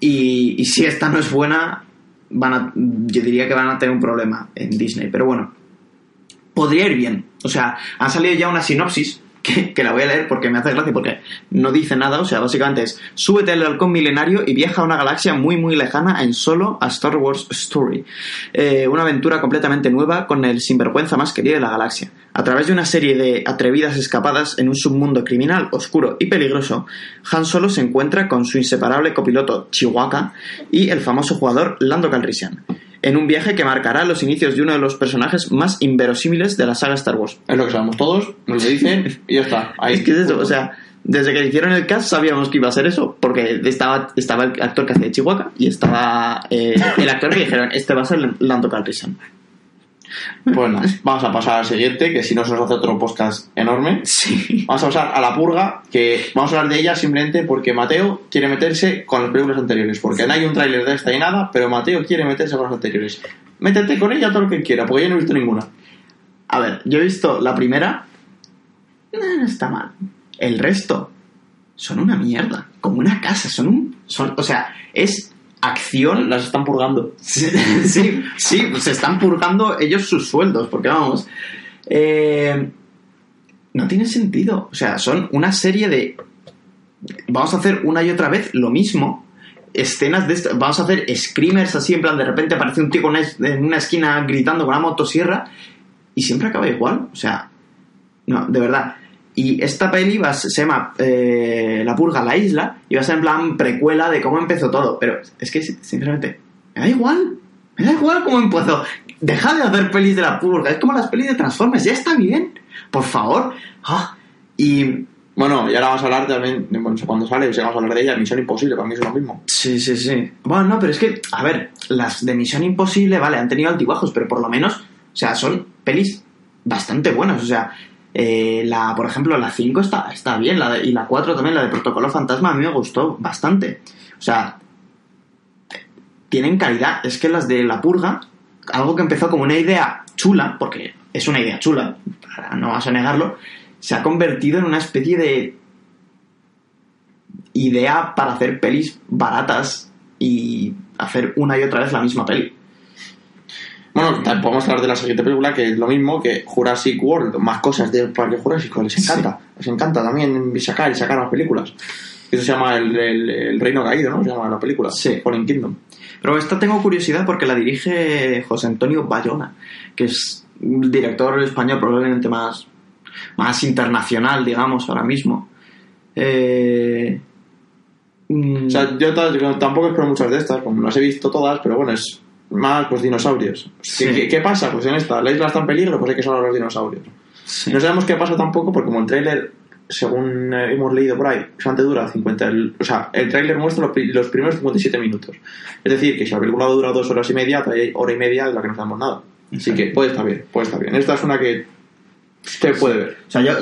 Y, y si esta no es buena, van a, yo diría que van a tener un problema en Disney. Pero bueno, podría ir bien. O sea, han salido ya una sinopsis que, la voy a leer porque me hace gracia, porque no dice nada, o sea, básicamente es, súbete al halcón milenario y viaja a una galaxia muy muy lejana en solo a Star Wars Story. Eh, una aventura completamente nueva con el sinvergüenza más querido de la galaxia. A través de una serie de atrevidas escapadas en un submundo criminal, oscuro y peligroso, Han Solo se encuentra con su inseparable copiloto Chihuahua y el famoso jugador Lando Calrissian, en un viaje que marcará los inicios de uno de los personajes más inverosímiles de la saga Star Wars. Es lo que sabemos todos, nos lo dicen y ya está. Ahí. Es que es eso, o sea, desde que hicieron el cast sabíamos que iba a ser eso, porque estaba, estaba el actor que hacía de Chihuahua y estaba eh, el actor que dijeron, este va a ser Lando Calrissian. Pues nada, vamos a pasar al siguiente, que si no se nos hace otro podcast enorme. Sí. Vamos a pasar a la purga, que vamos a hablar de ella simplemente porque Mateo quiere meterse con las películas anteriores. Porque no hay un tráiler de esta y nada, pero Mateo quiere meterse con las anteriores. Métete con ella todo lo que quiera, porque yo no he visto ninguna. A ver, yo he visto la primera, eh, no está mal. El resto son una mierda, como una casa, son un... Son, o sea, es acción Las están purgando. Sí, sí, sí, pues se están purgando ellos sus sueldos, porque vamos. eh, no tiene sentido. O sea, son una serie de. Vamos a hacer una y otra vez lo mismo. Escenas de esto. Vamos a hacer screamers así, en plan, de repente aparece un tío en una esquina gritando con una motosierra. Y siempre acaba igual. O sea, no, de verdad. Y esta peli va, se llama eh, La Purga, la isla, y va a ser en plan precuela de cómo empezó todo. Pero es que, sinceramente, me da igual. Me da igual cómo empezó. Deja de hacer pelis de La Purga. Es como las pelis de Transformers. Ya está bien. Por favor. Ah, Y Bueno, y ahora vamos a hablar también, no sé cuándo sale, si vamos a hablar de ella, Misión Imposible, para mí es lo mismo. Sí, sí, sí. Bueno, no, pero es que, a ver, las de Misión Imposible, vale, han tenido altibajos, pero por lo menos, o sea, son pelis bastante buenas. O sea, eh, la, por ejemplo, la 5 está, está bien, la y la 4 también, la de Protocolo Fantasma, a mí me gustó bastante. O sea, tienen calidad. Es que las de La Purga, algo que empezó como una idea chula, porque es una idea chula, no vas a negarlo, se ha convertido en una especie de idea para hacer pelis baratas y hacer una y otra vez la misma peli. Bueno, podemos hablar de la siguiente película, que es lo mismo que Jurassic World, más cosas del Parque Jurásico, les encanta. Les encanta también sacar y sacar más películas. Eso se llama el, el- el Reino Caído, ¿no? Se llama la película. Sí. Fallen Kingdom. Pero esta tengo curiosidad porque la dirige José Antonio Bayona, que es el director español probablemente más, más internacional, digamos, ahora mismo. Eh, mm, O sea, yo ta- yo tampoco espero muchas de estas, como las he visto todas, pero bueno, es más pues dinosaurios. Sí. ¿Qué, qué- pasa? Pues en esta, la isla está en peligro, pues hay que salvar a los dinosaurios. sí. No sabemos qué pasa tampoco, porque como el tráiler, según eh, hemos leído por ahí, solamente dura 50... el- o sea, el tráiler muestra los, los primeros 57 minutos. Es decir, que si la película dura dos horas y media, hay hora y media de la que no sabemos nada. Así que puede estar bien, puede estar bien. Esta es una que se puede ver. O sea, yo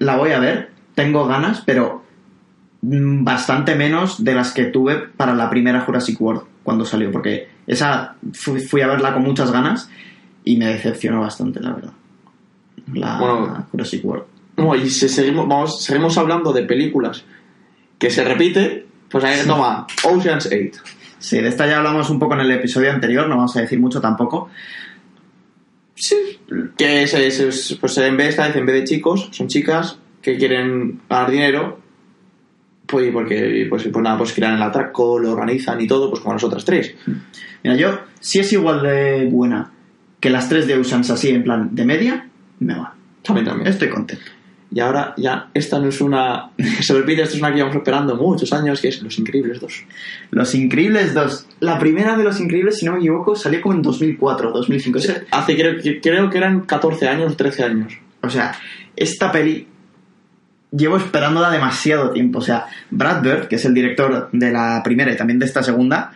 la voy a ver, tengo ganas, pero mm, bastante menos de las que tuve para la primera Jurassic World cuando salió, porque esa fui, fui a verla con muchas ganas y me decepcionó bastante, la verdad. La Bueno. Jurassic World. No, y si seguimos, vamos, seguimos hablando de películas que se repite, pues ahí toma Ocean's 8. Sí, de esta ya hablamos un poco en el episodio anterior, no vamos a decir mucho tampoco. Que es, es- es- pues en vez, esta vez, en vez de chicos, son chicas que quieren ganar dinero, pues porque pues, pues nada, pues crean el atraco, lo organizan y todo, pues como las otras tres. Mira, yo, si es igual de buena que las tres de Ocean's así, en plan de media, me va. También, también. Estoy contento. Y ahora ya, esta no es una se repite, esta es una que llevamos esperando muchos años, que es Los Increíbles 2. Los Increíbles 2. La primera de Los Increíbles, si no me equivoco, salió como en 2004 2005. O sea, Hace, creo, que- creo que eran 14 años, 13 años. O sea, esta peli llevo esperándola demasiado tiempo. O sea, Brad Bird, que es el director de la primera y también de esta segunda,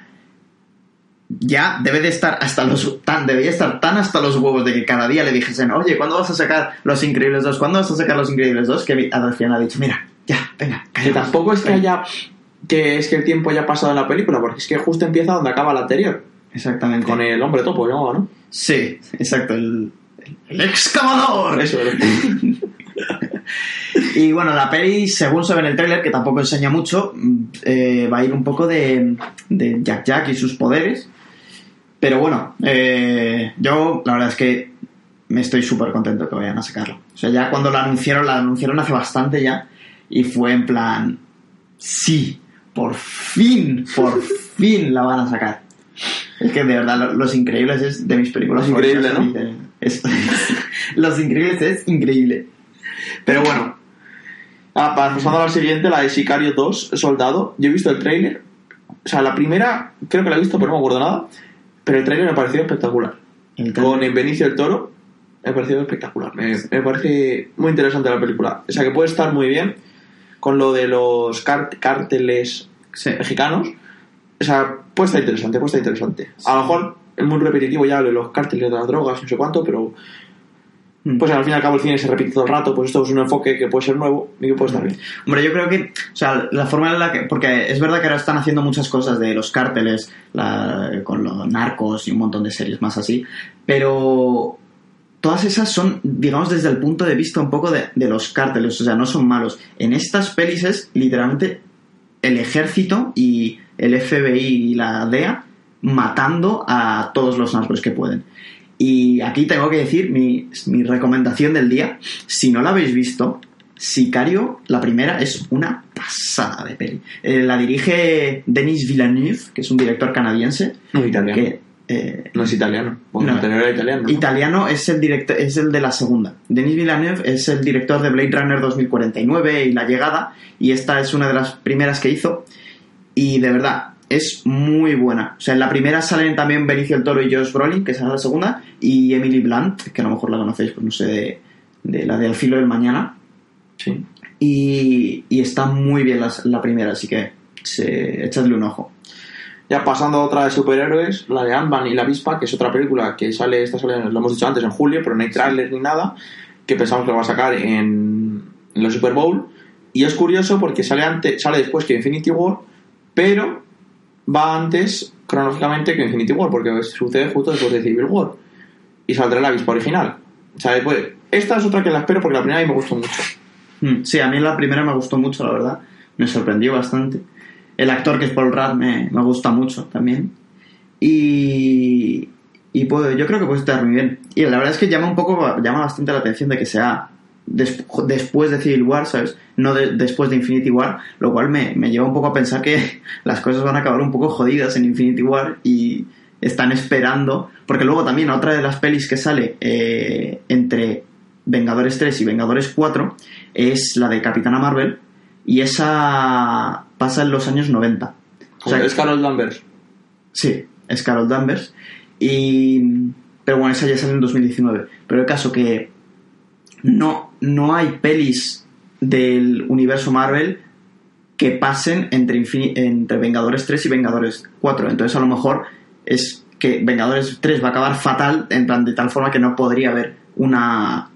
ya debe de estar hasta los tan debería estar tan hasta los huevos de que cada día le dijesen, oye, ¿cuándo vas a sacar Los Increíbles 2? ¿Cuándo vas a sacar Los Increíbles 2? Que al final ha dicho, mira, ya, venga, Que calla. tampoco es que haya que es que el tiempo haya pasado en la película, porque es que justo empieza donde acaba la anterior, Exactamente. con el hombre topo, ¿no? Sí, exacto, el, el excavador. Eso, Y bueno, la peli, según se ve en el tráiler, que tampoco enseña mucho, mm, eh, va a ir un poco de, de Jack Jack y sus poderes. Pero bueno, eh, yo la verdad es que me estoy súper contento que vayan a sacarlo. O sea, ya cuando la anunciaron, la anunciaron hace bastante ya, y fue en plan, sí, por fin, por fin la van a sacar. Es que de verdad, Lo- Los Increíbles es de mis películas Los Increíbles. Es- Los Increíbles es increíble. Pero bueno, Ah, pa- pasando a la siguiente, la de Sicario 2, Soldado. Yo he visto el tráiler. O sea, la primera creo que la he visto, pero no me acuerdo nada. Pero el tráiler me ha parecido espectacular. el Con el Benicio del Toro, me ha parecido espectacular. Me, me parece muy interesante la película. O sea, que puede estar muy bien con lo de los cart- cárteles Sí. mexicanos. O sea, puede estar interesante, puede estar interesante. A lo mejor es muy repetitivo ya lo de los cárteles de las drogas, no sé cuánto, pero. Pues al fin y al cabo el cine se repite todo el rato, pues esto es un enfoque que puede ser nuevo y que puede estar bien. Hombre, yo creo que, o sea, la forma en la que, porque es verdad que ahora están haciendo muchas cosas de los cárteles, la- con los narcos y un montón de series más así, pero todas esas son, digamos, desde el punto de vista un poco de, de los cárteles, o sea, no son malos. En estas pelis es literalmente el ejército y el FBI y la DEA matando a todos los narcos que pueden. Y aquí tengo que decir mi, mi recomendación del día. Si no la habéis visto, Sicario, la primera, es una pasada de peli. Eh, la dirige Denis Villeneuve, que es un director canadiense. No italiano. Que, eh, No es italiano. Porque No. italiano. ¿no? Italiano es el director, es el de la segunda. Denis Villeneuve es el director de Blade Runner 2049 y La Llegada, y esta es una de las primeras que hizo. Y de verdad, es muy buena. O sea, en la primera salen también Benicio del Toro y Josh Brolin, que será la segunda, y Emily Blunt, que a lo mejor la conocéis, pues no sé, de, de la de Al filo del mañana. Sí. Y, y está muy bien la, la primera, así que se, echadle un ojo. Ya pasando a otra de superhéroes, la de Ant-Man y la avispa, que es otra película que sale, esta sale, lo hemos dicho antes, en julio, pero no hay tráiler ni nada, que pensamos que lo va a sacar en, en la Super Bowl. Y es curioso porque sale, antes, sale después que Infinity War, pero va antes cronológicamente que Infinity War, porque sucede justo después de Civil War. Y saldrá la avispa original. O sea, esta es otra que la espero porque la primera me gustó mucho. Mm, Sí, a mí la primera me gustó mucho, la verdad. Me sorprendió bastante. El actor que es Paul Rudd me, me gusta mucho también. Y, y puede- yo creo que puede estar muy bien. Y la verdad es que llama un poco, llama bastante la atención de que sea des- después de Civil War, ¿sabes? No de- después de Infinity War, lo cual me, me lleva un poco a pensar que las cosas van a acabar un poco jodidas en Infinity War y están esperando, porque luego también otra de las pelis que sale eh, entre Vengadores 3 y Vengadores 4 es la de Capitana Marvel y esa pasa en los años 90. O sea, es Carol Danvers. Sí, es Carol Danvers. Y, pero bueno, esa ya sale en 2019. Pero el caso que no, no hay pelis del universo Marvel que pasen entre, entre Vengadores 3 y Vengadores 4. Entonces a lo mejor es que Vengadores 3 va a acabar fatal, en plan de tal forma que no podría haber una,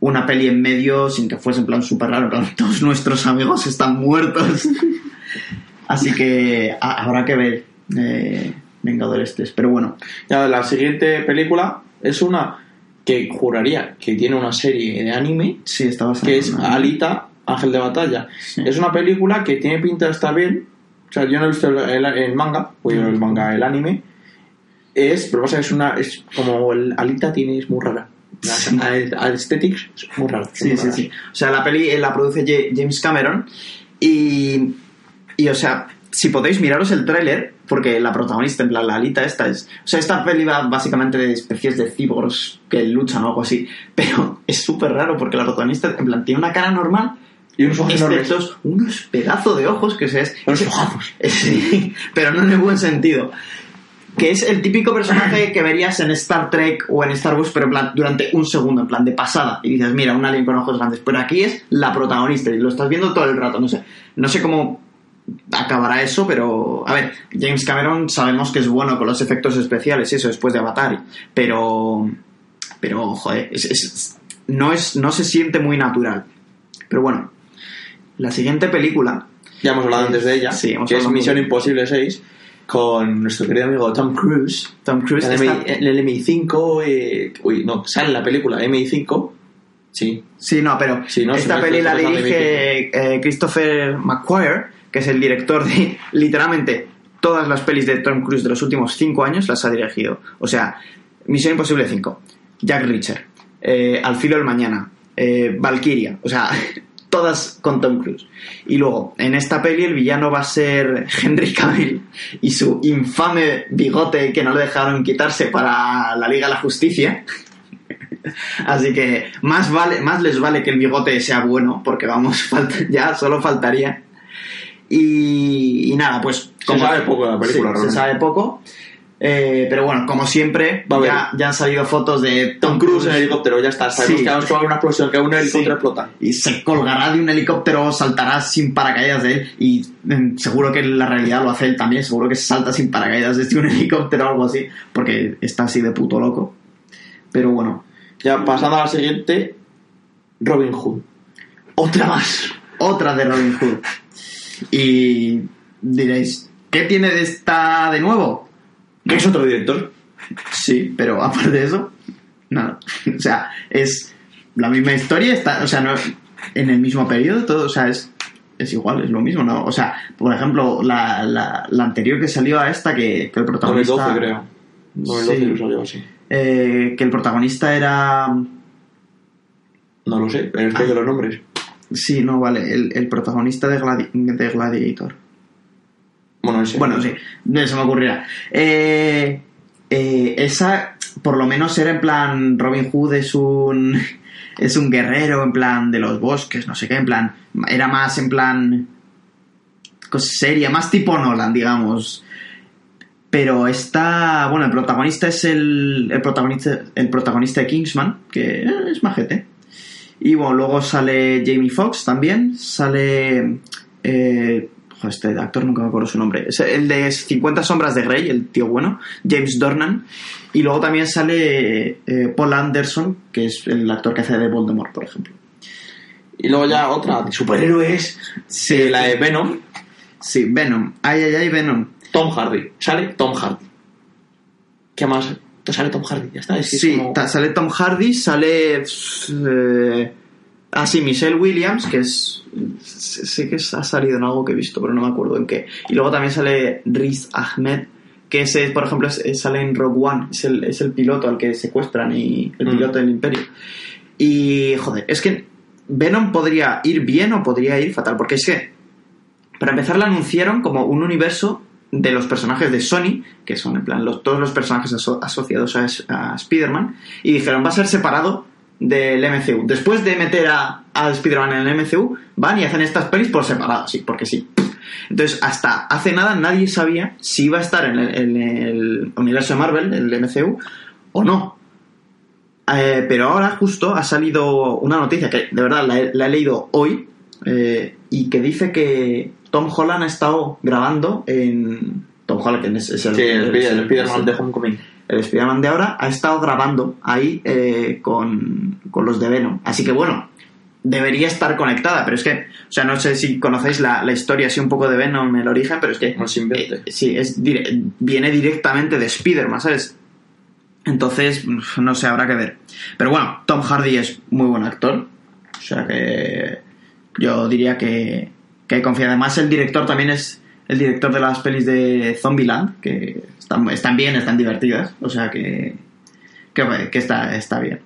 una peli en medio sin que fuese en plan súper raro. En plan, todos nuestros amigos están muertos. Así que ha- habrá que ver eh, Vengadores 3. Pero bueno, Ya la siguiente película es una que juraría que tiene una serie de anime sí, está basado que es Alita, Ángel de Batalla. Sí. Es una película que tiene pinta de estar bien. O sea, yo no he visto el, el- el manga, o el manga, el anime. Es, pero pasa que es una. Es como el Alita tiene, es muy rara. La, Sí. aesthetics es muy rara. Sí, muy sí, rara. sí. O sea, la peli eh, la produce Ja- James Cameron y, y, o sea, si podéis miraros el tráiler, porque la protagonista, en plan, la Alita esta es... O sea, esta peli va básicamente de especies de cyborgs que luchan o algo así, pero es súper raro porque la protagonista, en plan, tiene una cara normal Y unos ojos enormes. excepto unos pedazos de ojos que se es... Unos ojazos. Sí, pero no en el buen sentido. Que es el típico personaje que verías en Star Trek o en Star Wars, pero en plan, durante un segundo, en plan de pasada. Y dices, mira, un alien con ojos grandes. Pero aquí es la protagonista y lo estás viendo todo el rato. No sé, no sé cómo acabará eso, pero a ver, James Cameron sabemos que es bueno con los efectos especiales y eso después de Avatar. Pero, pero, joder, es- es- no, es, no se siente muy natural. Pero bueno, la siguiente película Ya hemos hablado antes de ella. Sí, hemos que es Misión Imposible 6. Con nuestro querido amigo Tom Cruise. Tom Cruise el, está- el MI5. eh, uy, no, sale en la película MI5. Sí. Sí, no, pero Sí, no, esta peli la dirige eh, Christopher McQuarrie, que es el director de literalmente todas las pelis de Tom Cruise de los últimos cinco años las ha dirigido. O sea, Misión Imposible 5, Jack Reacher, eh, Al filo del mañana, eh, Valkyria, o sea, todas con Tom Cruise. Y luego, en esta peli el villano va a ser Henry Cavill y su infame bigote que no le dejaron quitarse para la Liga de la Justicia. Así que más vale, más les vale que el bigote sea bueno, porque vamos, ya solo faltaría. Y, y nada, pues Se sabe poco de la película, Sí, se sabe poco. Eh, pero bueno, como siempre, Va ya, ya han salido fotos de Tom Cruise en helicóptero, ya está. Sabemos Sí. que vamos a una explosión, que un helicóptero Sí. explota. y se colgará de un helicóptero, saltará sin paracaídas de él y mm, seguro que en la realidad lo hace él también, seguro que salta sin paracaídas desde un helicóptero o algo así, porque está así de puto loco. Pero bueno, Ya pasando a la siguiente, Robin Hood. otra más, otra de Robin Hood. Y diréis, ¿qué tiene de esta de nuevo? Que es otro director. Sí, pero aparte de eso, nada. O sea, es la misma historia, está, o sea, no en el mismo periodo, todo, o sea, es, es igual, es lo mismo, ¿no? O sea, por ejemplo, la, la, la anterior que salió a esta, que, que el protagonista. 2012, creo. 2012 Sí. salió así. eh, que el protagonista era. No lo sé, pero es que de los nombres. Sí, no, vale, el, el protagonista de, Gladi- de Gladiator. Bueno, ese. Bueno, sí, no se me ocurrirá. Eh, eh, esa, por lo menos, era en plan. Robin Hood es un. Es un guerrero en plan de los bosques, no sé qué, en plan. Era más en plan. Seria, más tipo Nolan, digamos. Pero está. Bueno, el protagonista es el. El protagonista, el protagonista de Kingsman, que es majete. Y bueno, luego sale Jamie Foxx también. Sale. Eh, este actor nunca me acuerdo su nombre. Es el de 50 Sombras de Grey, el tío bueno. James Dornan. Y luego también sale eh, Paul Anderson, que es el actor que hace de Voldemort, por ejemplo. Y luego ya otra de superhéroes. Sí, la de Venom. Sí, Venom. Ay, ay, ay, Venom. Tom Hardy. Sale Tom Hardy. ¿Qué más? Te sale Tom Hardy, ya está. Es que es Sí, como- sale Tom Hardy, sale. Eh, ah, sí, Michelle Williams, que es. Sé que ha salido en algo que he visto, pero no me acuerdo en qué. Y luego también sale Riz Ahmed, que ese, por ejemplo, es- es- sale en Rogue One, es el, es el piloto al que secuestran y el Mm. piloto del Imperio. Y, joder, es que Venom podría ir bien o podría ir fatal, porque es que, para empezar, la anunciaron como un universo de los personajes de Sony, que son en plan todos los personajes aso- asociados a, a Spider-Man, y dijeron va a ser separado del MCU. Después de meter a, a Spider-Man en el MCU, van y hacen estas pelis por separado, sí, porque sí. Entonces, hasta hace nada nadie sabía si iba a estar en el, universo de Marvel, el MCU, o no. Eh, pero ahora justo ha salido una noticia que de verdad la he, la he leído hoy eh, y que dice que Tom Holland ha estado grabando en... Tom Holland, que es, es el, Sí, el, es el Spider-Man de Homecoming. el Spider-Man de ahora ha estado grabando ahí eh, con, con los de Venom. Así que bueno, debería estar conectada, pero es que, o sea, no sé si conocéis la, la historia así un poco de Venom, el origen, pero es que... No se eh, sí, es dire- viene directamente de Spider-Man, ¿sabes? Entonces, no sé, habrá que ver. Pero bueno, Tom Hardy es muy buen actor. O sea que yo diría que, que confianza. Además, el director también es el director de las pelis de Zombieland, que están, están bien, están divertidas. O sea que, que, que está, está bien.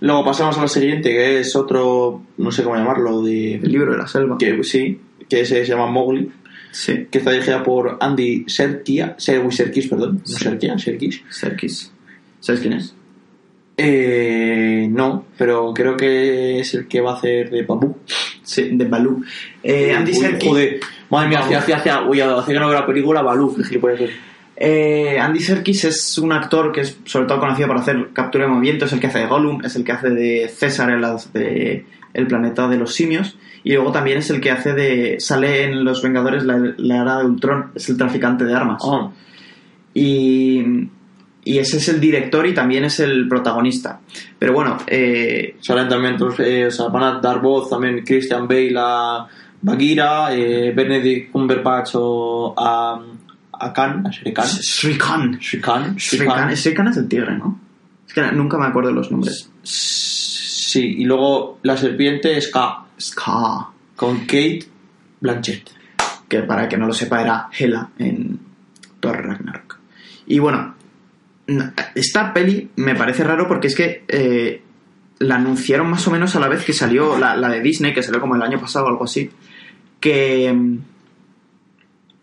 Luego pasamos a la siguiente, que es otro, no sé cómo llamarlo, de... El libro de la selva. Que sí, que ese se llama Mowgli, Sí, que está dirigida por Andy Serkia, Ser- Serkis, perdón, no Sí. Serkia, Serkis. Serkis. ¿Sabes quién es? Eh, no, pero creo que es el que va a hacer de Babu. Sí, de Balú. Eh, Andy Uy, Serkis. Joder, madre mía, uy, hace que no veo la película, Balú, gilipollas soy. Eh, Andy Serkis es un actor que es sobre todo conocido por hacer captura de movimiento, es el que hace de Gollum, es el que hace de César en las de El planeta de los simios, y luego también es el que hace de. sale en Los Vengadores la, la era de Ultron, es el traficante de armas. Ah, Y, y ese es el director y también es el protagonista. Pero bueno, eh, salen también, eh, o sea, van a dar voz también Christian Bale a Bagheera, eh, Benedict Cumberbatch o a, a Khan, a Shere Khan. Sri Khan. Shere Khan, Shere Sri Khan. Khan, Sri Khan es el tigre, ¿no? Es que nunca me acuerdo los nombres. Sí, y luego la serpiente es K, Ska. con Kate Blanchett. que para el que no lo sepa era Hela en Thor Ragnarok. Y bueno, esta peli me parece raro porque es que eh, la anunciaron más o menos a la vez que salió la, la de Disney, que salió como el año pasado o algo así, que, mm,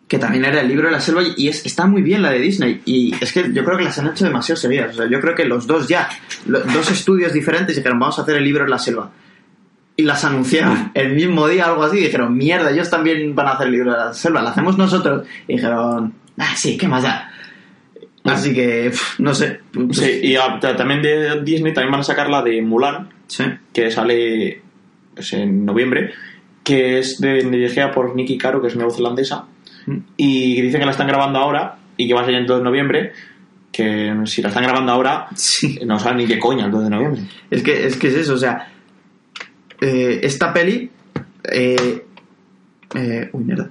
que también era el libro de la selva y es, está muy bien la de Disney. Y es que yo creo que las han hecho demasiado seguidas. O sea, yo creo que los dos ya, los dos estudios diferentes dijeron, vamos a hacer el libro de la selva. Y las anunciaron el mismo día, algo así, y dijeron, mierda, ellos también van a hacer el libro de la selva, lo hacemos nosotros. Y dijeron, ah, sí, ¿qué más da? Así que, no sé. Sí, y ta- también de Disney también van a sacar la de Mulan, Sí. que sale pues, en noviembre, que es de, dirigida por Nikki Caro, que es neozelandesa, Mm. y dicen que la están grabando ahora y que va a salir el 2 de noviembre, que si la están grabando ahora, Sí. no saben ni qué coña el 2 de noviembre. Es que es, que es eso, o sea, eh, esta peli... Eh, eh, uy, mierda.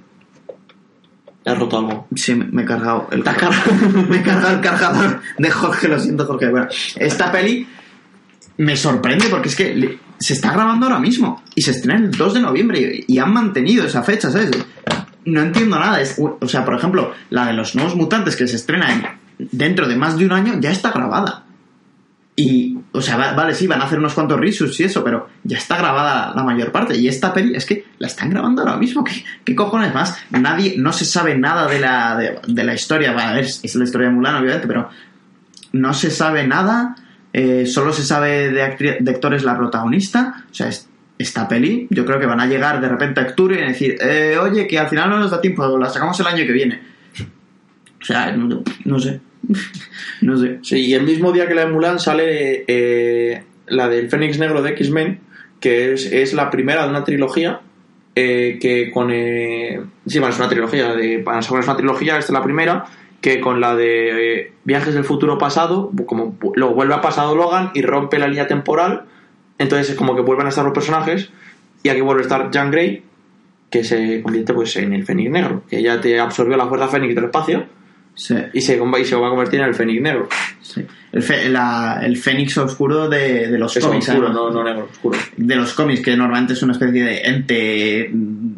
Has roto algo. Sí, me, he cargado el cargador. me he cargado el cargador de Jorge, lo siento, Jorge. Bueno, esta peli me sorprende porque es que se está grabando ahora mismo y se estrena el 2 de noviembre y, han mantenido esa fecha, ¿sabes? No entiendo nada. Es- o sea, por ejemplo, la de los nuevos mutantes que se estrena en- dentro de más de un año ya está grabada. Y, o sea, va- vale, sí, van a hacer unos cuantos reshoots y eso, pero ya está grabada la mayor parte. Y esta peli es que la están grabando ahora mismo. ¿Qué, qué cojones más? Nadie, no se sabe nada de la, de, la historia. Bueno, a es la historia de Mulan, obviamente, pero no se sabe nada. eh, solo se sabe de, de actores la protagonista. O sea, es- esta peli, yo creo que van a llegar de repente a octubre y decir, eh, oye, que al final no nos da tiempo, la sacamos el año que viene. O sea, no sé. no sé. Sí, y el mismo día que la de Mulan sale eh, la del Fénix Negro de X-Men, que es, es la primera de una trilogía. eh, que con. eh, sí, bueno, es una trilogía. De, para es una trilogía, esta es la primera. Que con la de eh, Viajes del Futuro Pasado, como luego vuelve a pasado Logan y rompe la línea temporal. Entonces es como que vuelven a estar los personajes. Y aquí vuelve a estar Jean Grey, que se convierte pues en el Fénix Negro, que ya te absorbió la fuerza Fénix del espacio Sí. y se, y se va a convertir en el Fénix Negro. Sí. El, fe- la- el Fénix oscuro de, de los cómics. oscuro, no, no negro, oscuro. De los cómics, que normalmente es una especie de ente. mm,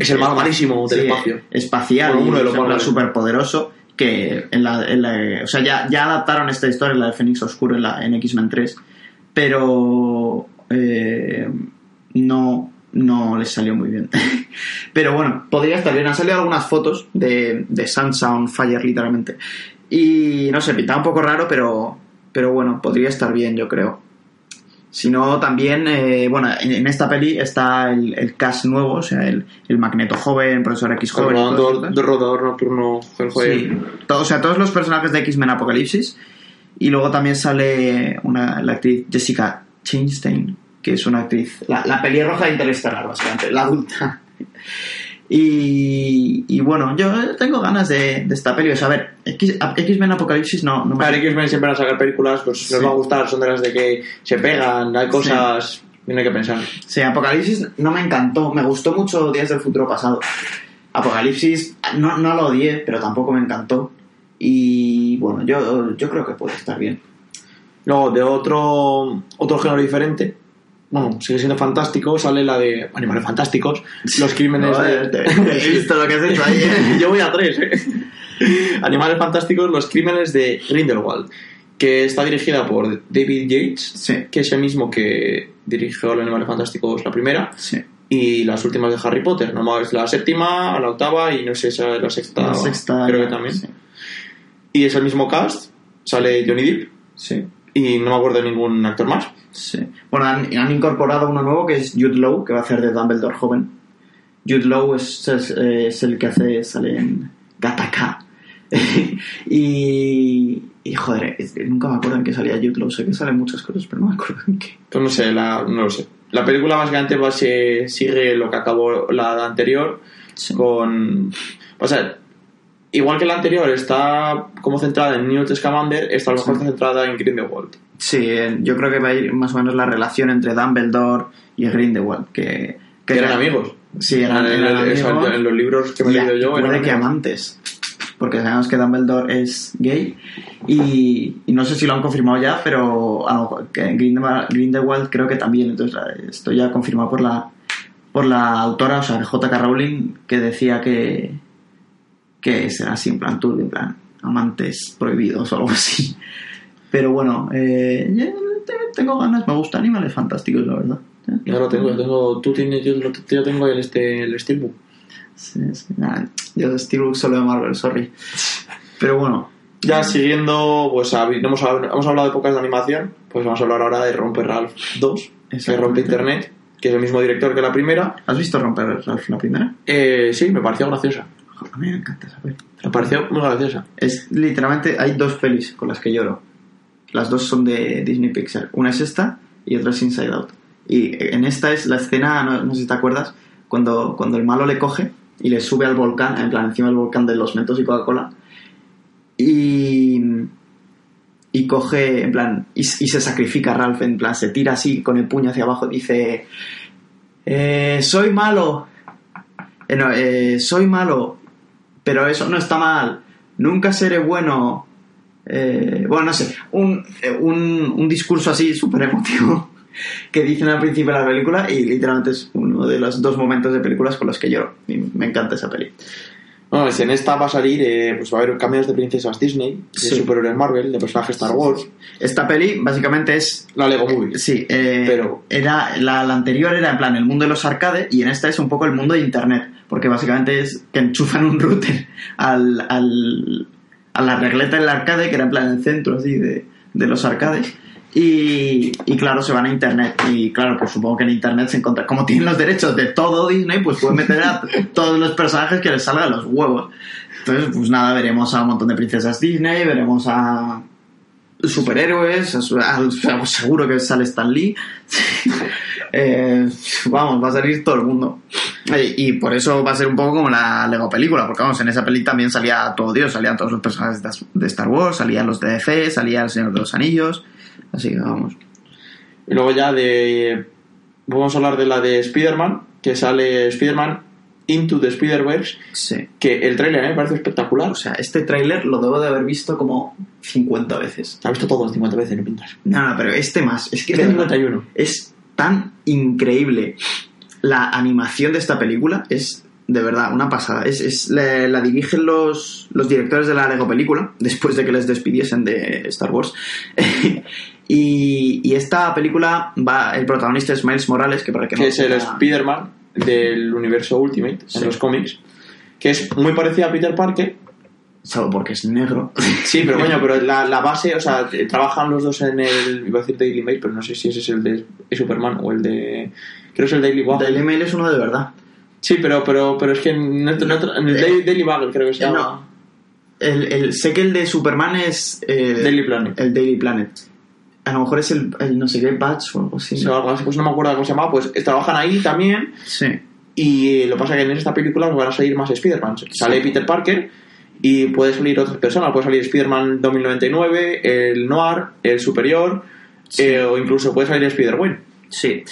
Es el malo malísimo del sí, espacio. Espacial, uno de los súper malos. super poderoso. Que en la, en la- O sea, ya, ya adaptaron esta historia, la de Fénix oscuro, en, la, en X-Men 3. Pero. eh, no. No les salió muy bien. pero bueno, podría estar bien. Han salido algunas fotos de, de Sansa on Fire, literalmente. Y no sé, pintaba un poco raro, pero, pero bueno, podría estar bien, yo creo. Si no, también, eh, bueno, en, en esta peli está el, el cast nuevo, o sea, el, el Magneto joven, Profesor X joven. todas Rodador, de rodador nocturno, el. Sí, todo- o sea, todos los personajes de X-Men Apocalipsis. Y luego también sale una, la actriz Jessica Chastain, que es una actriz, la, la pelirroja de Interestelar, básicamente, la adulta. Y, y bueno, yo tengo ganas de, de esta peli. O sea, a ver, X- X-Men Apocalipsis no, no me... Para X-Men siempre van a sacar películas, pues Sí. les va a gustar, son de las de que se pegan, hay cosas, no hay que pensar. Sí, Apocalipsis no me encantó. Me gustó mucho Días del Futuro Pasado. Apocalipsis no, no lo odié, pero tampoco me encantó. Y bueno, yo, yo creo que puede estar bien. Luego, de otro, otro género diferente, bueno, sigue siendo fantástico, sale la de Animales Fantásticos, los crímenes Joder, de... he visto lo que has hecho ahí. ¿eh? Yo voy a tres, ¿eh? Animales Fantásticos, los crímenes de Grindelwald, que está dirigida por David Yates, Sí, que es el mismo que dirigió los Animales Fantásticos la primera, sí. y las últimas de Harry Potter. No es la séptima, la octava y no sé, esa es la sexta. La sexta. Creo que también. Sí, Y es el mismo cast, sale Johnny Depp sí. y no me acuerdo de ningún actor más. Sí. Bueno, han, han incorporado uno nuevo que es Jude Law, que va a hacer de Dumbledore joven. Jude Law es, es, es el que hace, sale en Gattaca. y, y joder, es nunca me acuerdo en qué salía Jude Law. Sé que salen muchas cosas, pero no me acuerdo en qué. Pues no sé, la, no lo sé. La película básicamente va, se, sigue lo que acabó la anterior Sí. con... O sea, igual que la anterior está como centrada en Newt Scamander, esta a lo mejor Sí. está centrada en Grindelwald. Sí, eh, yo creo que va a ir más o menos la relación entre Dumbledore y Grindelwald, que... Que eran amigos. Sí, eran, eso, amigos. en los libros que me he leído yo puede eran que amigos. amantes. Porque sabemos que Dumbledore es gay. Y, y no sé si lo han confirmado ya, pero a lo que Grindelwald, Grindelwald creo que también. Entonces la- esto ya confirmado por la por la autora, o sea, J.K. Rowling, que decía que que será así en plan turbio, en plan amantes prohibidos o algo así. Pero bueno, eh, tengo ganas, me gusta Animales Fantásticos, la verdad. Yo lo tengo, yo tengo, tú tienes, yo, yo tengo el, este, el Steelbook. Sí, sí, nada, yo Steelbook solo de Marvel, sorry. Pero bueno, Ya siguiendo, pues hemos, hemos hablado de pocas de animación, pues vamos a hablar ahora de Romper Ralph 2, que rompe Internet, que es el mismo director que la primera. ¿has visto Romper Ralph la primera? Eh, sí, me pareció graciosa. A mí me encanta esa peli. Me pareció muy graciosa. Es literalmente, hay dos pelis con las que lloro. Las dos son de Disney Pixar. Una es esta y otra es Inside Out. Y en esta es la escena, no, sé si te acuerdas, cuando, cuando el malo le coge y le sube al volcán, en plan encima del volcán de los Mentos y Coca-Cola. Y, y coge, en plan, y, y se sacrifica Ralph, en plan, se tira así con el puño hacia abajo, dice, eh, soy malo, Eh, no, eh, soy malo, pero eso no está mal, nunca seré bueno. Eh, bueno, no sé, un, eh, un, un discurso así súper emotivo que dicen al principio de la película y literalmente es uno de los dos momentos de películas con los que lloro. Y me encanta esa peli. Bueno, pues en esta va a salir, eh, pues va a haber cambios de princesas Disney, de Sí. superhéroes Marvel, de personajes Star Wars, Esta peli básicamente es la Lego Movie. Sí, eh, Pero- era la, la anterior era en plan el mundo de los arcades y en esta es un poco el mundo de internet, porque básicamente es que enchufan un router al, al- a la regleta del arcade, que era en plan el centro así de, de los arcades. Y, y claro, se van a internet. Y claro, pues supongo que en internet se encuentra. Como tienen los derechos de todo Disney, pues pueden meter a todos los personajes que les salgan los huevos. Entonces, pues nada, veremos a un montón de princesas Disney, veremos a superhéroes, a a- seguro que sale Stan Lee. Eh, vamos, va a salir todo el mundo. Y, y por eso va a ser un poco como la Lego película, porque vamos, en esa peli también salía todo Dios, salían todos los personajes de- Star Wars, salían los de DC, salía el Señor de los Anillos. Así que vamos. Y luego ya de... Vamos a hablar de la de Spider-Man, que sale Spider-Man Into the Spider-Verse, Sí. que el trailer me parece espectacular. O sea, este tráiler lo debo de haber visto como 50 veces. ha visto todo 50 veces, no pintas. No, no, pero este más. Es que Este de verdad, 51. es tan increíble. La animación de esta película es de verdad una pasada. Es, es- la, la dirigen los, los directores de la Lego película, después de que les despidiesen de Star Wars. y, y esta película va, el protagonista es Miles Morales, que para que no que es el Spider-Man del universo Ultimate Sí. en los cómics, que es muy parecido a Peter Parker. Salvo porque es negro. Sí, pero coño, pero la, la base, o sea, eh, trabajan los dos en el, iba a decir Daily Mail, pero no sé si ese es el de Superman o el de, creo que es el Daily Bugle. Daily Mail es uno de verdad. Sí, pero, pero, pero es que en, otro- en otro- en el Daily, Daily Bugle creo que se Eh, llama. no. El, el- sé que el de Superman es. eh, Daily Planet. El Daily Planet. A lo mejor es el, el no sé qué Batch o algo así. O sea, algo así, pues no me acuerdo cómo se llama, pues eh, trabajan ahí también Sí. y eh, lo que pasa es que en esta película van a salir más Spider-Man. Sale Peter Parker y puede salir otras personas, puede salir Spider-Man 2099, el Noir, el Superior eh, o incluso puede salir Spider-Gwen. Sí,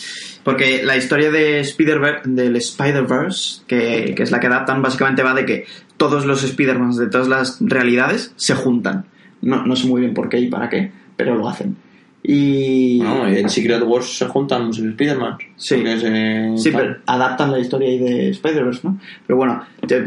porque la historia de Spider del Spider-Verse, que, que es la que adaptan, básicamente va de que todos los Spider-Mans de todas las realidades se juntan. No, no sé muy bien por qué y para qué, pero lo hacen. Y... Bueno, en Secret Wars se juntan muchos Spider-Man. Sí. Eh, Sí, pero adaptan la historia ahí de Spider-Verse, ¿no? Pero bueno,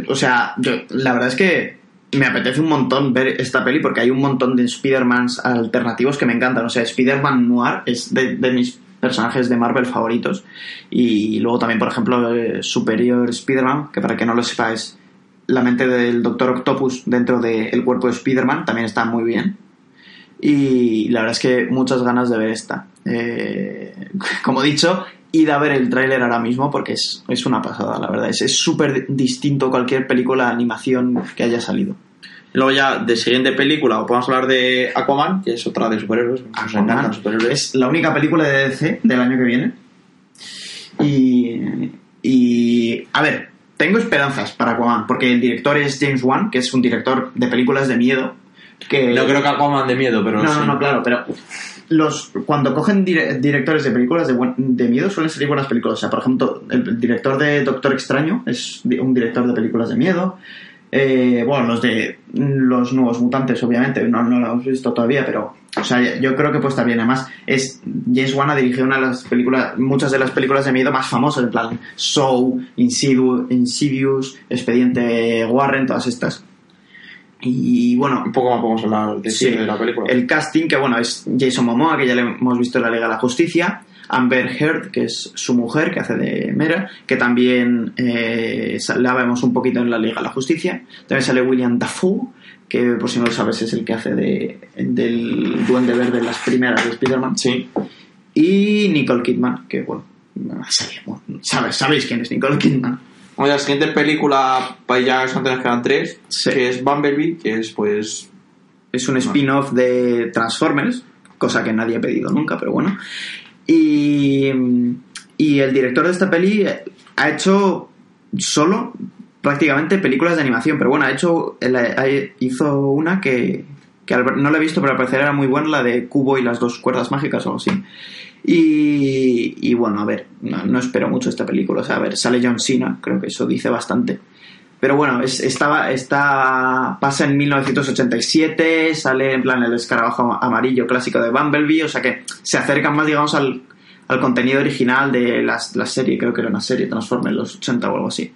o sea, yo, la verdad es que me apetece un montón ver esta peli porque hay un montón de Spider-Mans alternativos que me encantan. O sea, Spider-Man Noir es de, de mis personajes de Marvel favoritos. Y luego también, por ejemplo, eh, Superior Spider-Man, que para que no lo sepa es la mente del Doctor Octopus dentro del cuerpo de Spider-Man, también está muy bien. Y la verdad es que muchas ganas de ver esta. Eh, como dicho, id a ver el tráiler ahora mismo porque es, es una pasada, la verdad. Es súper distinto a cualquier película de animación que haya salido. Luego ya de siguiente película podemos hablar de Aquaman, que es otra de superhéroes. Aquaman superhéroes. es la única película de DC del año que viene. Y, y a ver, tengo esperanzas para Aquaman porque el director es James Wan, que es un director de películas de miedo. Que No creo que Aquaman de miedo, pero No, sí. no, no, claro, pero los cuando cogen dire- directores de películas de, de miedo suelen salir buenas películas. O sea, por ejemplo, el director de Doctor Extraño es un director de películas de miedo. Eh, bueno, los de los nuevos mutantes, obviamente, no, no lo hemos visto todavía, pero o sea, yo creo que puede estar bien. Además, es James Wan ha dirigido una de las películas, muchas de las películas de miedo más famosas, en plan Show, Insidious Expediente Warren, todas estas. Y bueno, Un poco más podemos hablar de, sí, de la película. el casting, que bueno, es Jason Momoa, que ya le hemos visto en la Liga de la Justicia, Amber Heard, que es su mujer, que hace de Mera, que también eh, la vemos un poquito en la Liga de la Justicia. También sale William Dafoe, que por si no lo sabes es el que hace de, del Duende Verde en las primeras de Spider-Man. Sí. Y Nicole Kidman, que bueno, sabes, sabéis quién es Nicole Kidman. Oye, la siguiente película, para ya son tres, quedan tres, Sí. que es Bumblebee, que es pues... Es un spin-off de Transformers, cosa que nadie ha pedido nunca, pero bueno. Y, y el director de esta peli ha hecho solo prácticamente películas de animación, pero bueno, ha hecho hizo una que, que no la he visto, pero al parecer era muy buena, la de Cubo y las dos cuerdas mágicas o algo así. Y, y bueno, a ver, no, no espero mucho esta película. O sea, a ver, sale John Cena, creo que eso dice bastante. Pero bueno, es, estaba, está, pasa en 1987, sale en plan el escarabajo amarillo clásico de Bumblebee, o sea que se acercan más, digamos, al, al contenido original de las- la serie, creo que era una serie, Transformers los 80 o algo así.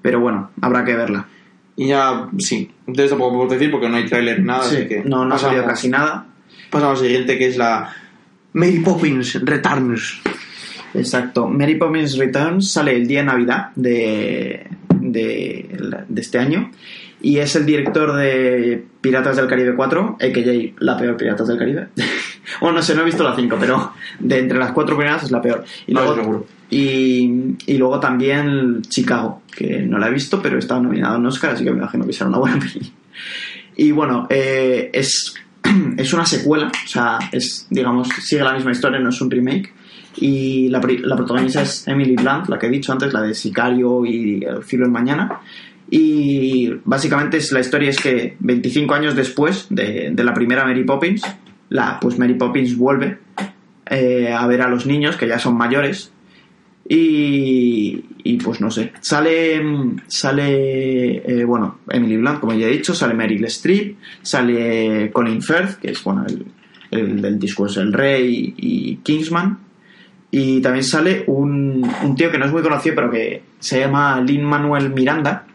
Pero bueno, habrá que verla. Y ya, sí, de esto poco podemos decir porque no hay tráiler, nada, así que... no, no ha salido casi nada. Pasamos al siguiente, que es la Mary Poppins Returns. Exacto. Mary Poppins Returns sale el día de Navidad de, de, de este año y es el director de Piratas del Caribe 4, a.k.a. la peor Piratas del Caribe. bueno, no sé, no he visto la 5, pero de entre las cuatro primeras es la peor. Y No, luego, y, y luego también Chicago, que no la he visto, pero está nominado en Oscar, así que me imagino que será una buena peli. Y bueno, eh, es, es una secuela, o sea, es, digamos, sigue la misma historia, no es un remake. Y la, protagonista es Emily Blunt, la que he dicho antes, la de Sicario y El filo en mañana. Y básicamente es, la historia es que 25 años después de, de la primera Mary Poppins, la, pues Mary Poppins vuelve eh, a ver a los niños que ya son mayores y, y, pues no sé. Sale sale eh, bueno Emily Blunt como ya he dicho sale Meryl Streep sale Colin Firth que es bueno el, el del discurso El Rey y Kingsman. Y también sale un, un tío que no es muy conocido pero que se llama Lin Manuel Miranda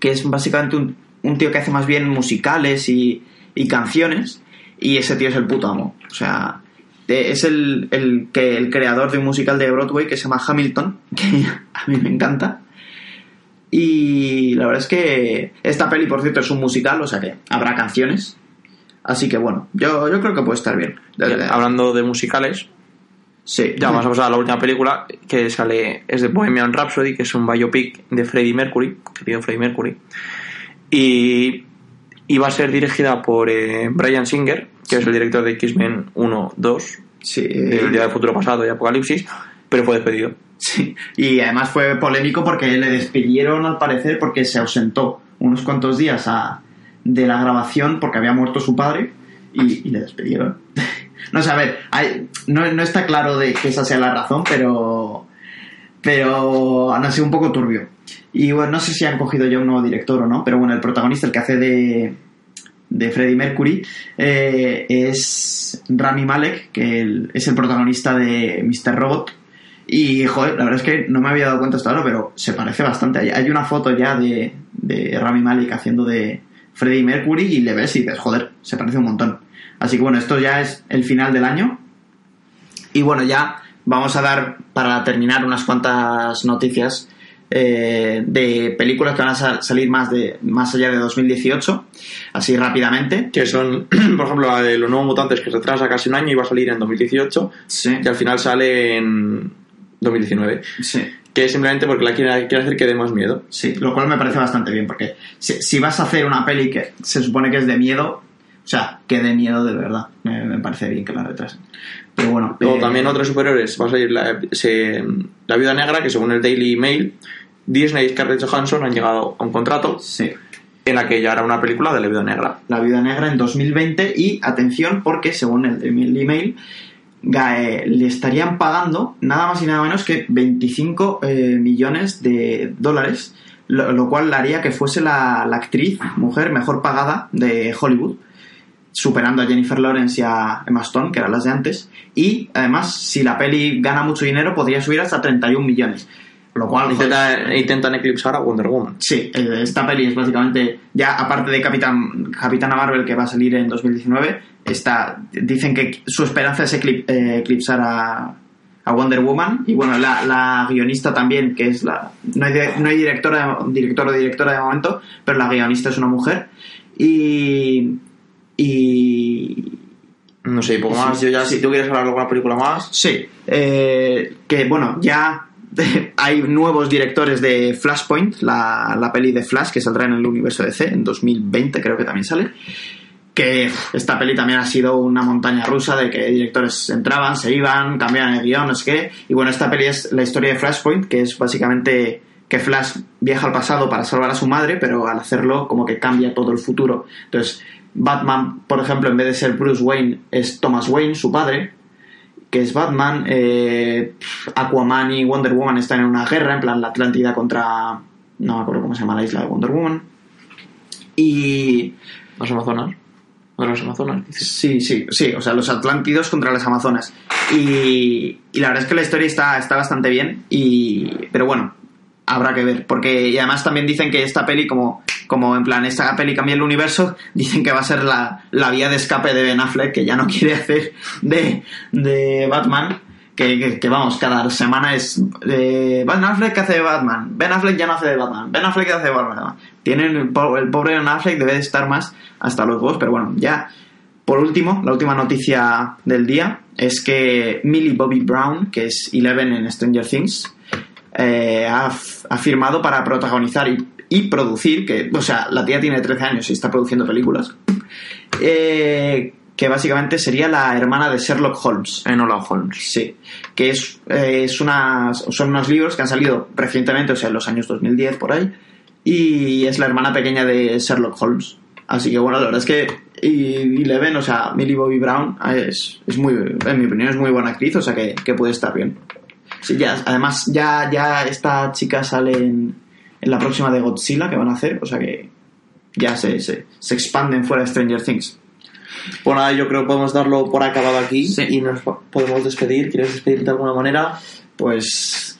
que es básicamente un, un tío que hace más bien musicales y, y canciones y ese tío es el puto amo. O sea es el, el, que, el creador de un musical de Broadway que se llama Hamilton, que a mí me encanta. Y la verdad es que esta peli, por cierto, es un musical, o sea que habrá canciones. Así que bueno, yo, yo creo que puede estar bien. Hablando de musicales, Sí, ya vamos a pasar a la última película que sale, es de Bohemian Rhapsody, que es un biopic de Freddie Mercury, querido Freddie Mercury. Y, y va a ser dirigida por eh, Brian Singer, que es el director de X-Men 1, 2, Sí, del Día del Futuro Pasado y Apocalipsis, pero fue despedido. Sí, y además fue polémico porque le despidieron al parecer porque se ausentó unos cuantos días a- de la grabación porque había muerto su padre y, y le despidieron. no sé, a ver, hay- no, no está claro de que esa sea la razón, pero pero han sido un poco turbio. Y bueno, no sé si han cogido ya un nuevo director o no, pero bueno, el protagonista, el que hace de, de Freddie Mercury, eh, es Rami Malek, que es el protagonista de Mr. Robot. Y, joder, la verdad es que no me había dado cuenta hasta ahora, pero se parece bastante. Hay, hay una foto ya de, de Rami Malek haciendo de Freddie Mercury y le ves y dices, joder, se parece un montón. Así que bueno, esto ya es el final del año. Y bueno, ya vamos a dar para terminar unas cuantas noticias eh, de películas que van a sal- salir más, de, más allá de 2018, así rápidamente. Que son, por ejemplo, la de los nuevos mutantes que se retrasa casi un año y va a salir en 2018, Sí, y al final sale en 2019. sí. Que es simplemente porque la quiere, quiere hacer que dé más miedo. Sí, lo cual me parece bastante bien, porque si, si vas a hacer una peli que se supone que es de miedo, o sea, que de miedo de verdad, me, me parece bien que la retrasen. Pero bueno, Luego eh, también otros superiores va a salir la, se- la Viuda Negra, que según el Daily Mail, Disney y Scarlett Johansson han llegado a un contrato Sí, en la que ya hará una película de la Viuda Negra. La Viuda Negra en 2020 y atención porque según el, el email Gae- le estarían pagando nada más y nada menos que 25 eh, millones de dólares, lo, lo cual le haría que fuese la, la actriz, mujer mejor pagada de Hollywood, superando a Jennifer Lawrence y a Emma Stone, que eran las de antes, y además si la peli gana mucho dinero podría subir hasta 31 millones. Lo cual, joder, Intenta- intentan eclipsar a Wonder Woman. Sí, eh, esta peli es básicamente, ya aparte de Capitán, Capitana Marvel que va a salir en 2019, está, dicen que su esperanza es eclip- eh, eclipsar a, a Wonder Woman y bueno, la, la guionista también, que es la... No hay, no hay directora, director o directora de momento, pero la guionista es una mujer y... y No sé, poco Sí, más. Yo ya, sí. si tú quieres hablar de alguna película más. Sí, eh, que bueno, ya hay nuevos directores de Flashpoint, la, la peli de Flash que saldrá en el universo DC en 2020 creo que también sale. Que esta peli también ha sido una montaña rusa de que directores entraban, se iban, cambiaban el guion, no sé qué. Y bueno, esta peli es la historia de Flashpoint, que es básicamente que Flash viaja al pasado para salvar a su madre, pero al hacerlo como que cambia todo el futuro. Entonces, Batman, por ejemplo, en vez de ser Bruce Wayne, es Thomas Wayne, su padre, que es Batman, eh, Aquaman y Wonder Woman están en una guerra, en plan la Atlántida contra... No me acuerdo cómo se llama la isla de Wonder Woman. Y... Las Amazonas. ¿No las Amazonas? dices? Sí, sí, sí, o sea, los Atlántidos contra las Amazonas. Y, y la verdad es que la historia está, está bastante bien, y, pero bueno, habrá que ver, porque y además también dicen que esta peli, como, como en plan, esta peli cambia el universo, dicen que va a ser la, la vía de escape de Ben Affleck, que ya no quiere hacer de, de Batman. Que, que- vamos, cada semana es eh, Ben Affleck que hace de Batman, Ben Affleck ya no hace de Batman, Ben Affleck que hace de Batman. Tienen el, po- el pobre Ben Affleck debe de estar más hasta los huevos, pero bueno, ya por último, la última noticia del día es que Millie Bobby Brown, que es Eleven en Stranger Things, eh, ha, ha firmado para protagonizar y, y producir, que, o sea, la tía tiene 13 años y está produciendo películas, eh, que básicamente sería la hermana de Sherlock Holmes. Enola Holmes. Sí, que es, eh, es unas, son unos libros que han salido recientemente, o sea, en los años 2010 por ahí, y es la hermana pequeña de Sherlock Holmes. Así que bueno, la verdad es que y, Eleven, o sea, Millie Bobby Brown es, es muy, en mi opinión, es muy buena actriz, o sea que, que puede estar bien. Sí, ya, además, ya, ya esta chica sale en, en la próxima de Godzilla que van a hacer, o sea que ya se, se, se expanden fuera de Stranger Things. Bueno, nada, yo creo que podemos darlo por acabado aquí Sí. y nos po- podemos despedir. ¿Quieres despedirte de alguna manera? Pues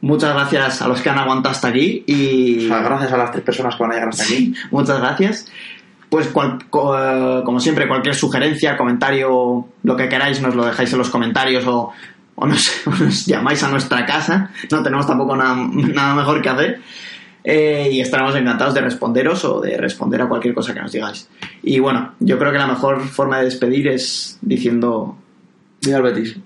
muchas gracias a los que han aguantado hasta aquí y O sea, gracias a las tres personas que van a llegar hasta aquí. muchas gracias. Pues cual- co- eh, como siempre, cualquier sugerencia, comentario, lo que queráis, nos lo dejáis en los comentarios o, o nos, nos llamáis a nuestra casa. No tenemos tampoco nada, nada mejor que hacer. Eh, y estaremos encantados de responderos o de responder a cualquier cosa que nos digáis. Y bueno, yo creo que la mejor forma de despedir es diciendo Viva Betis.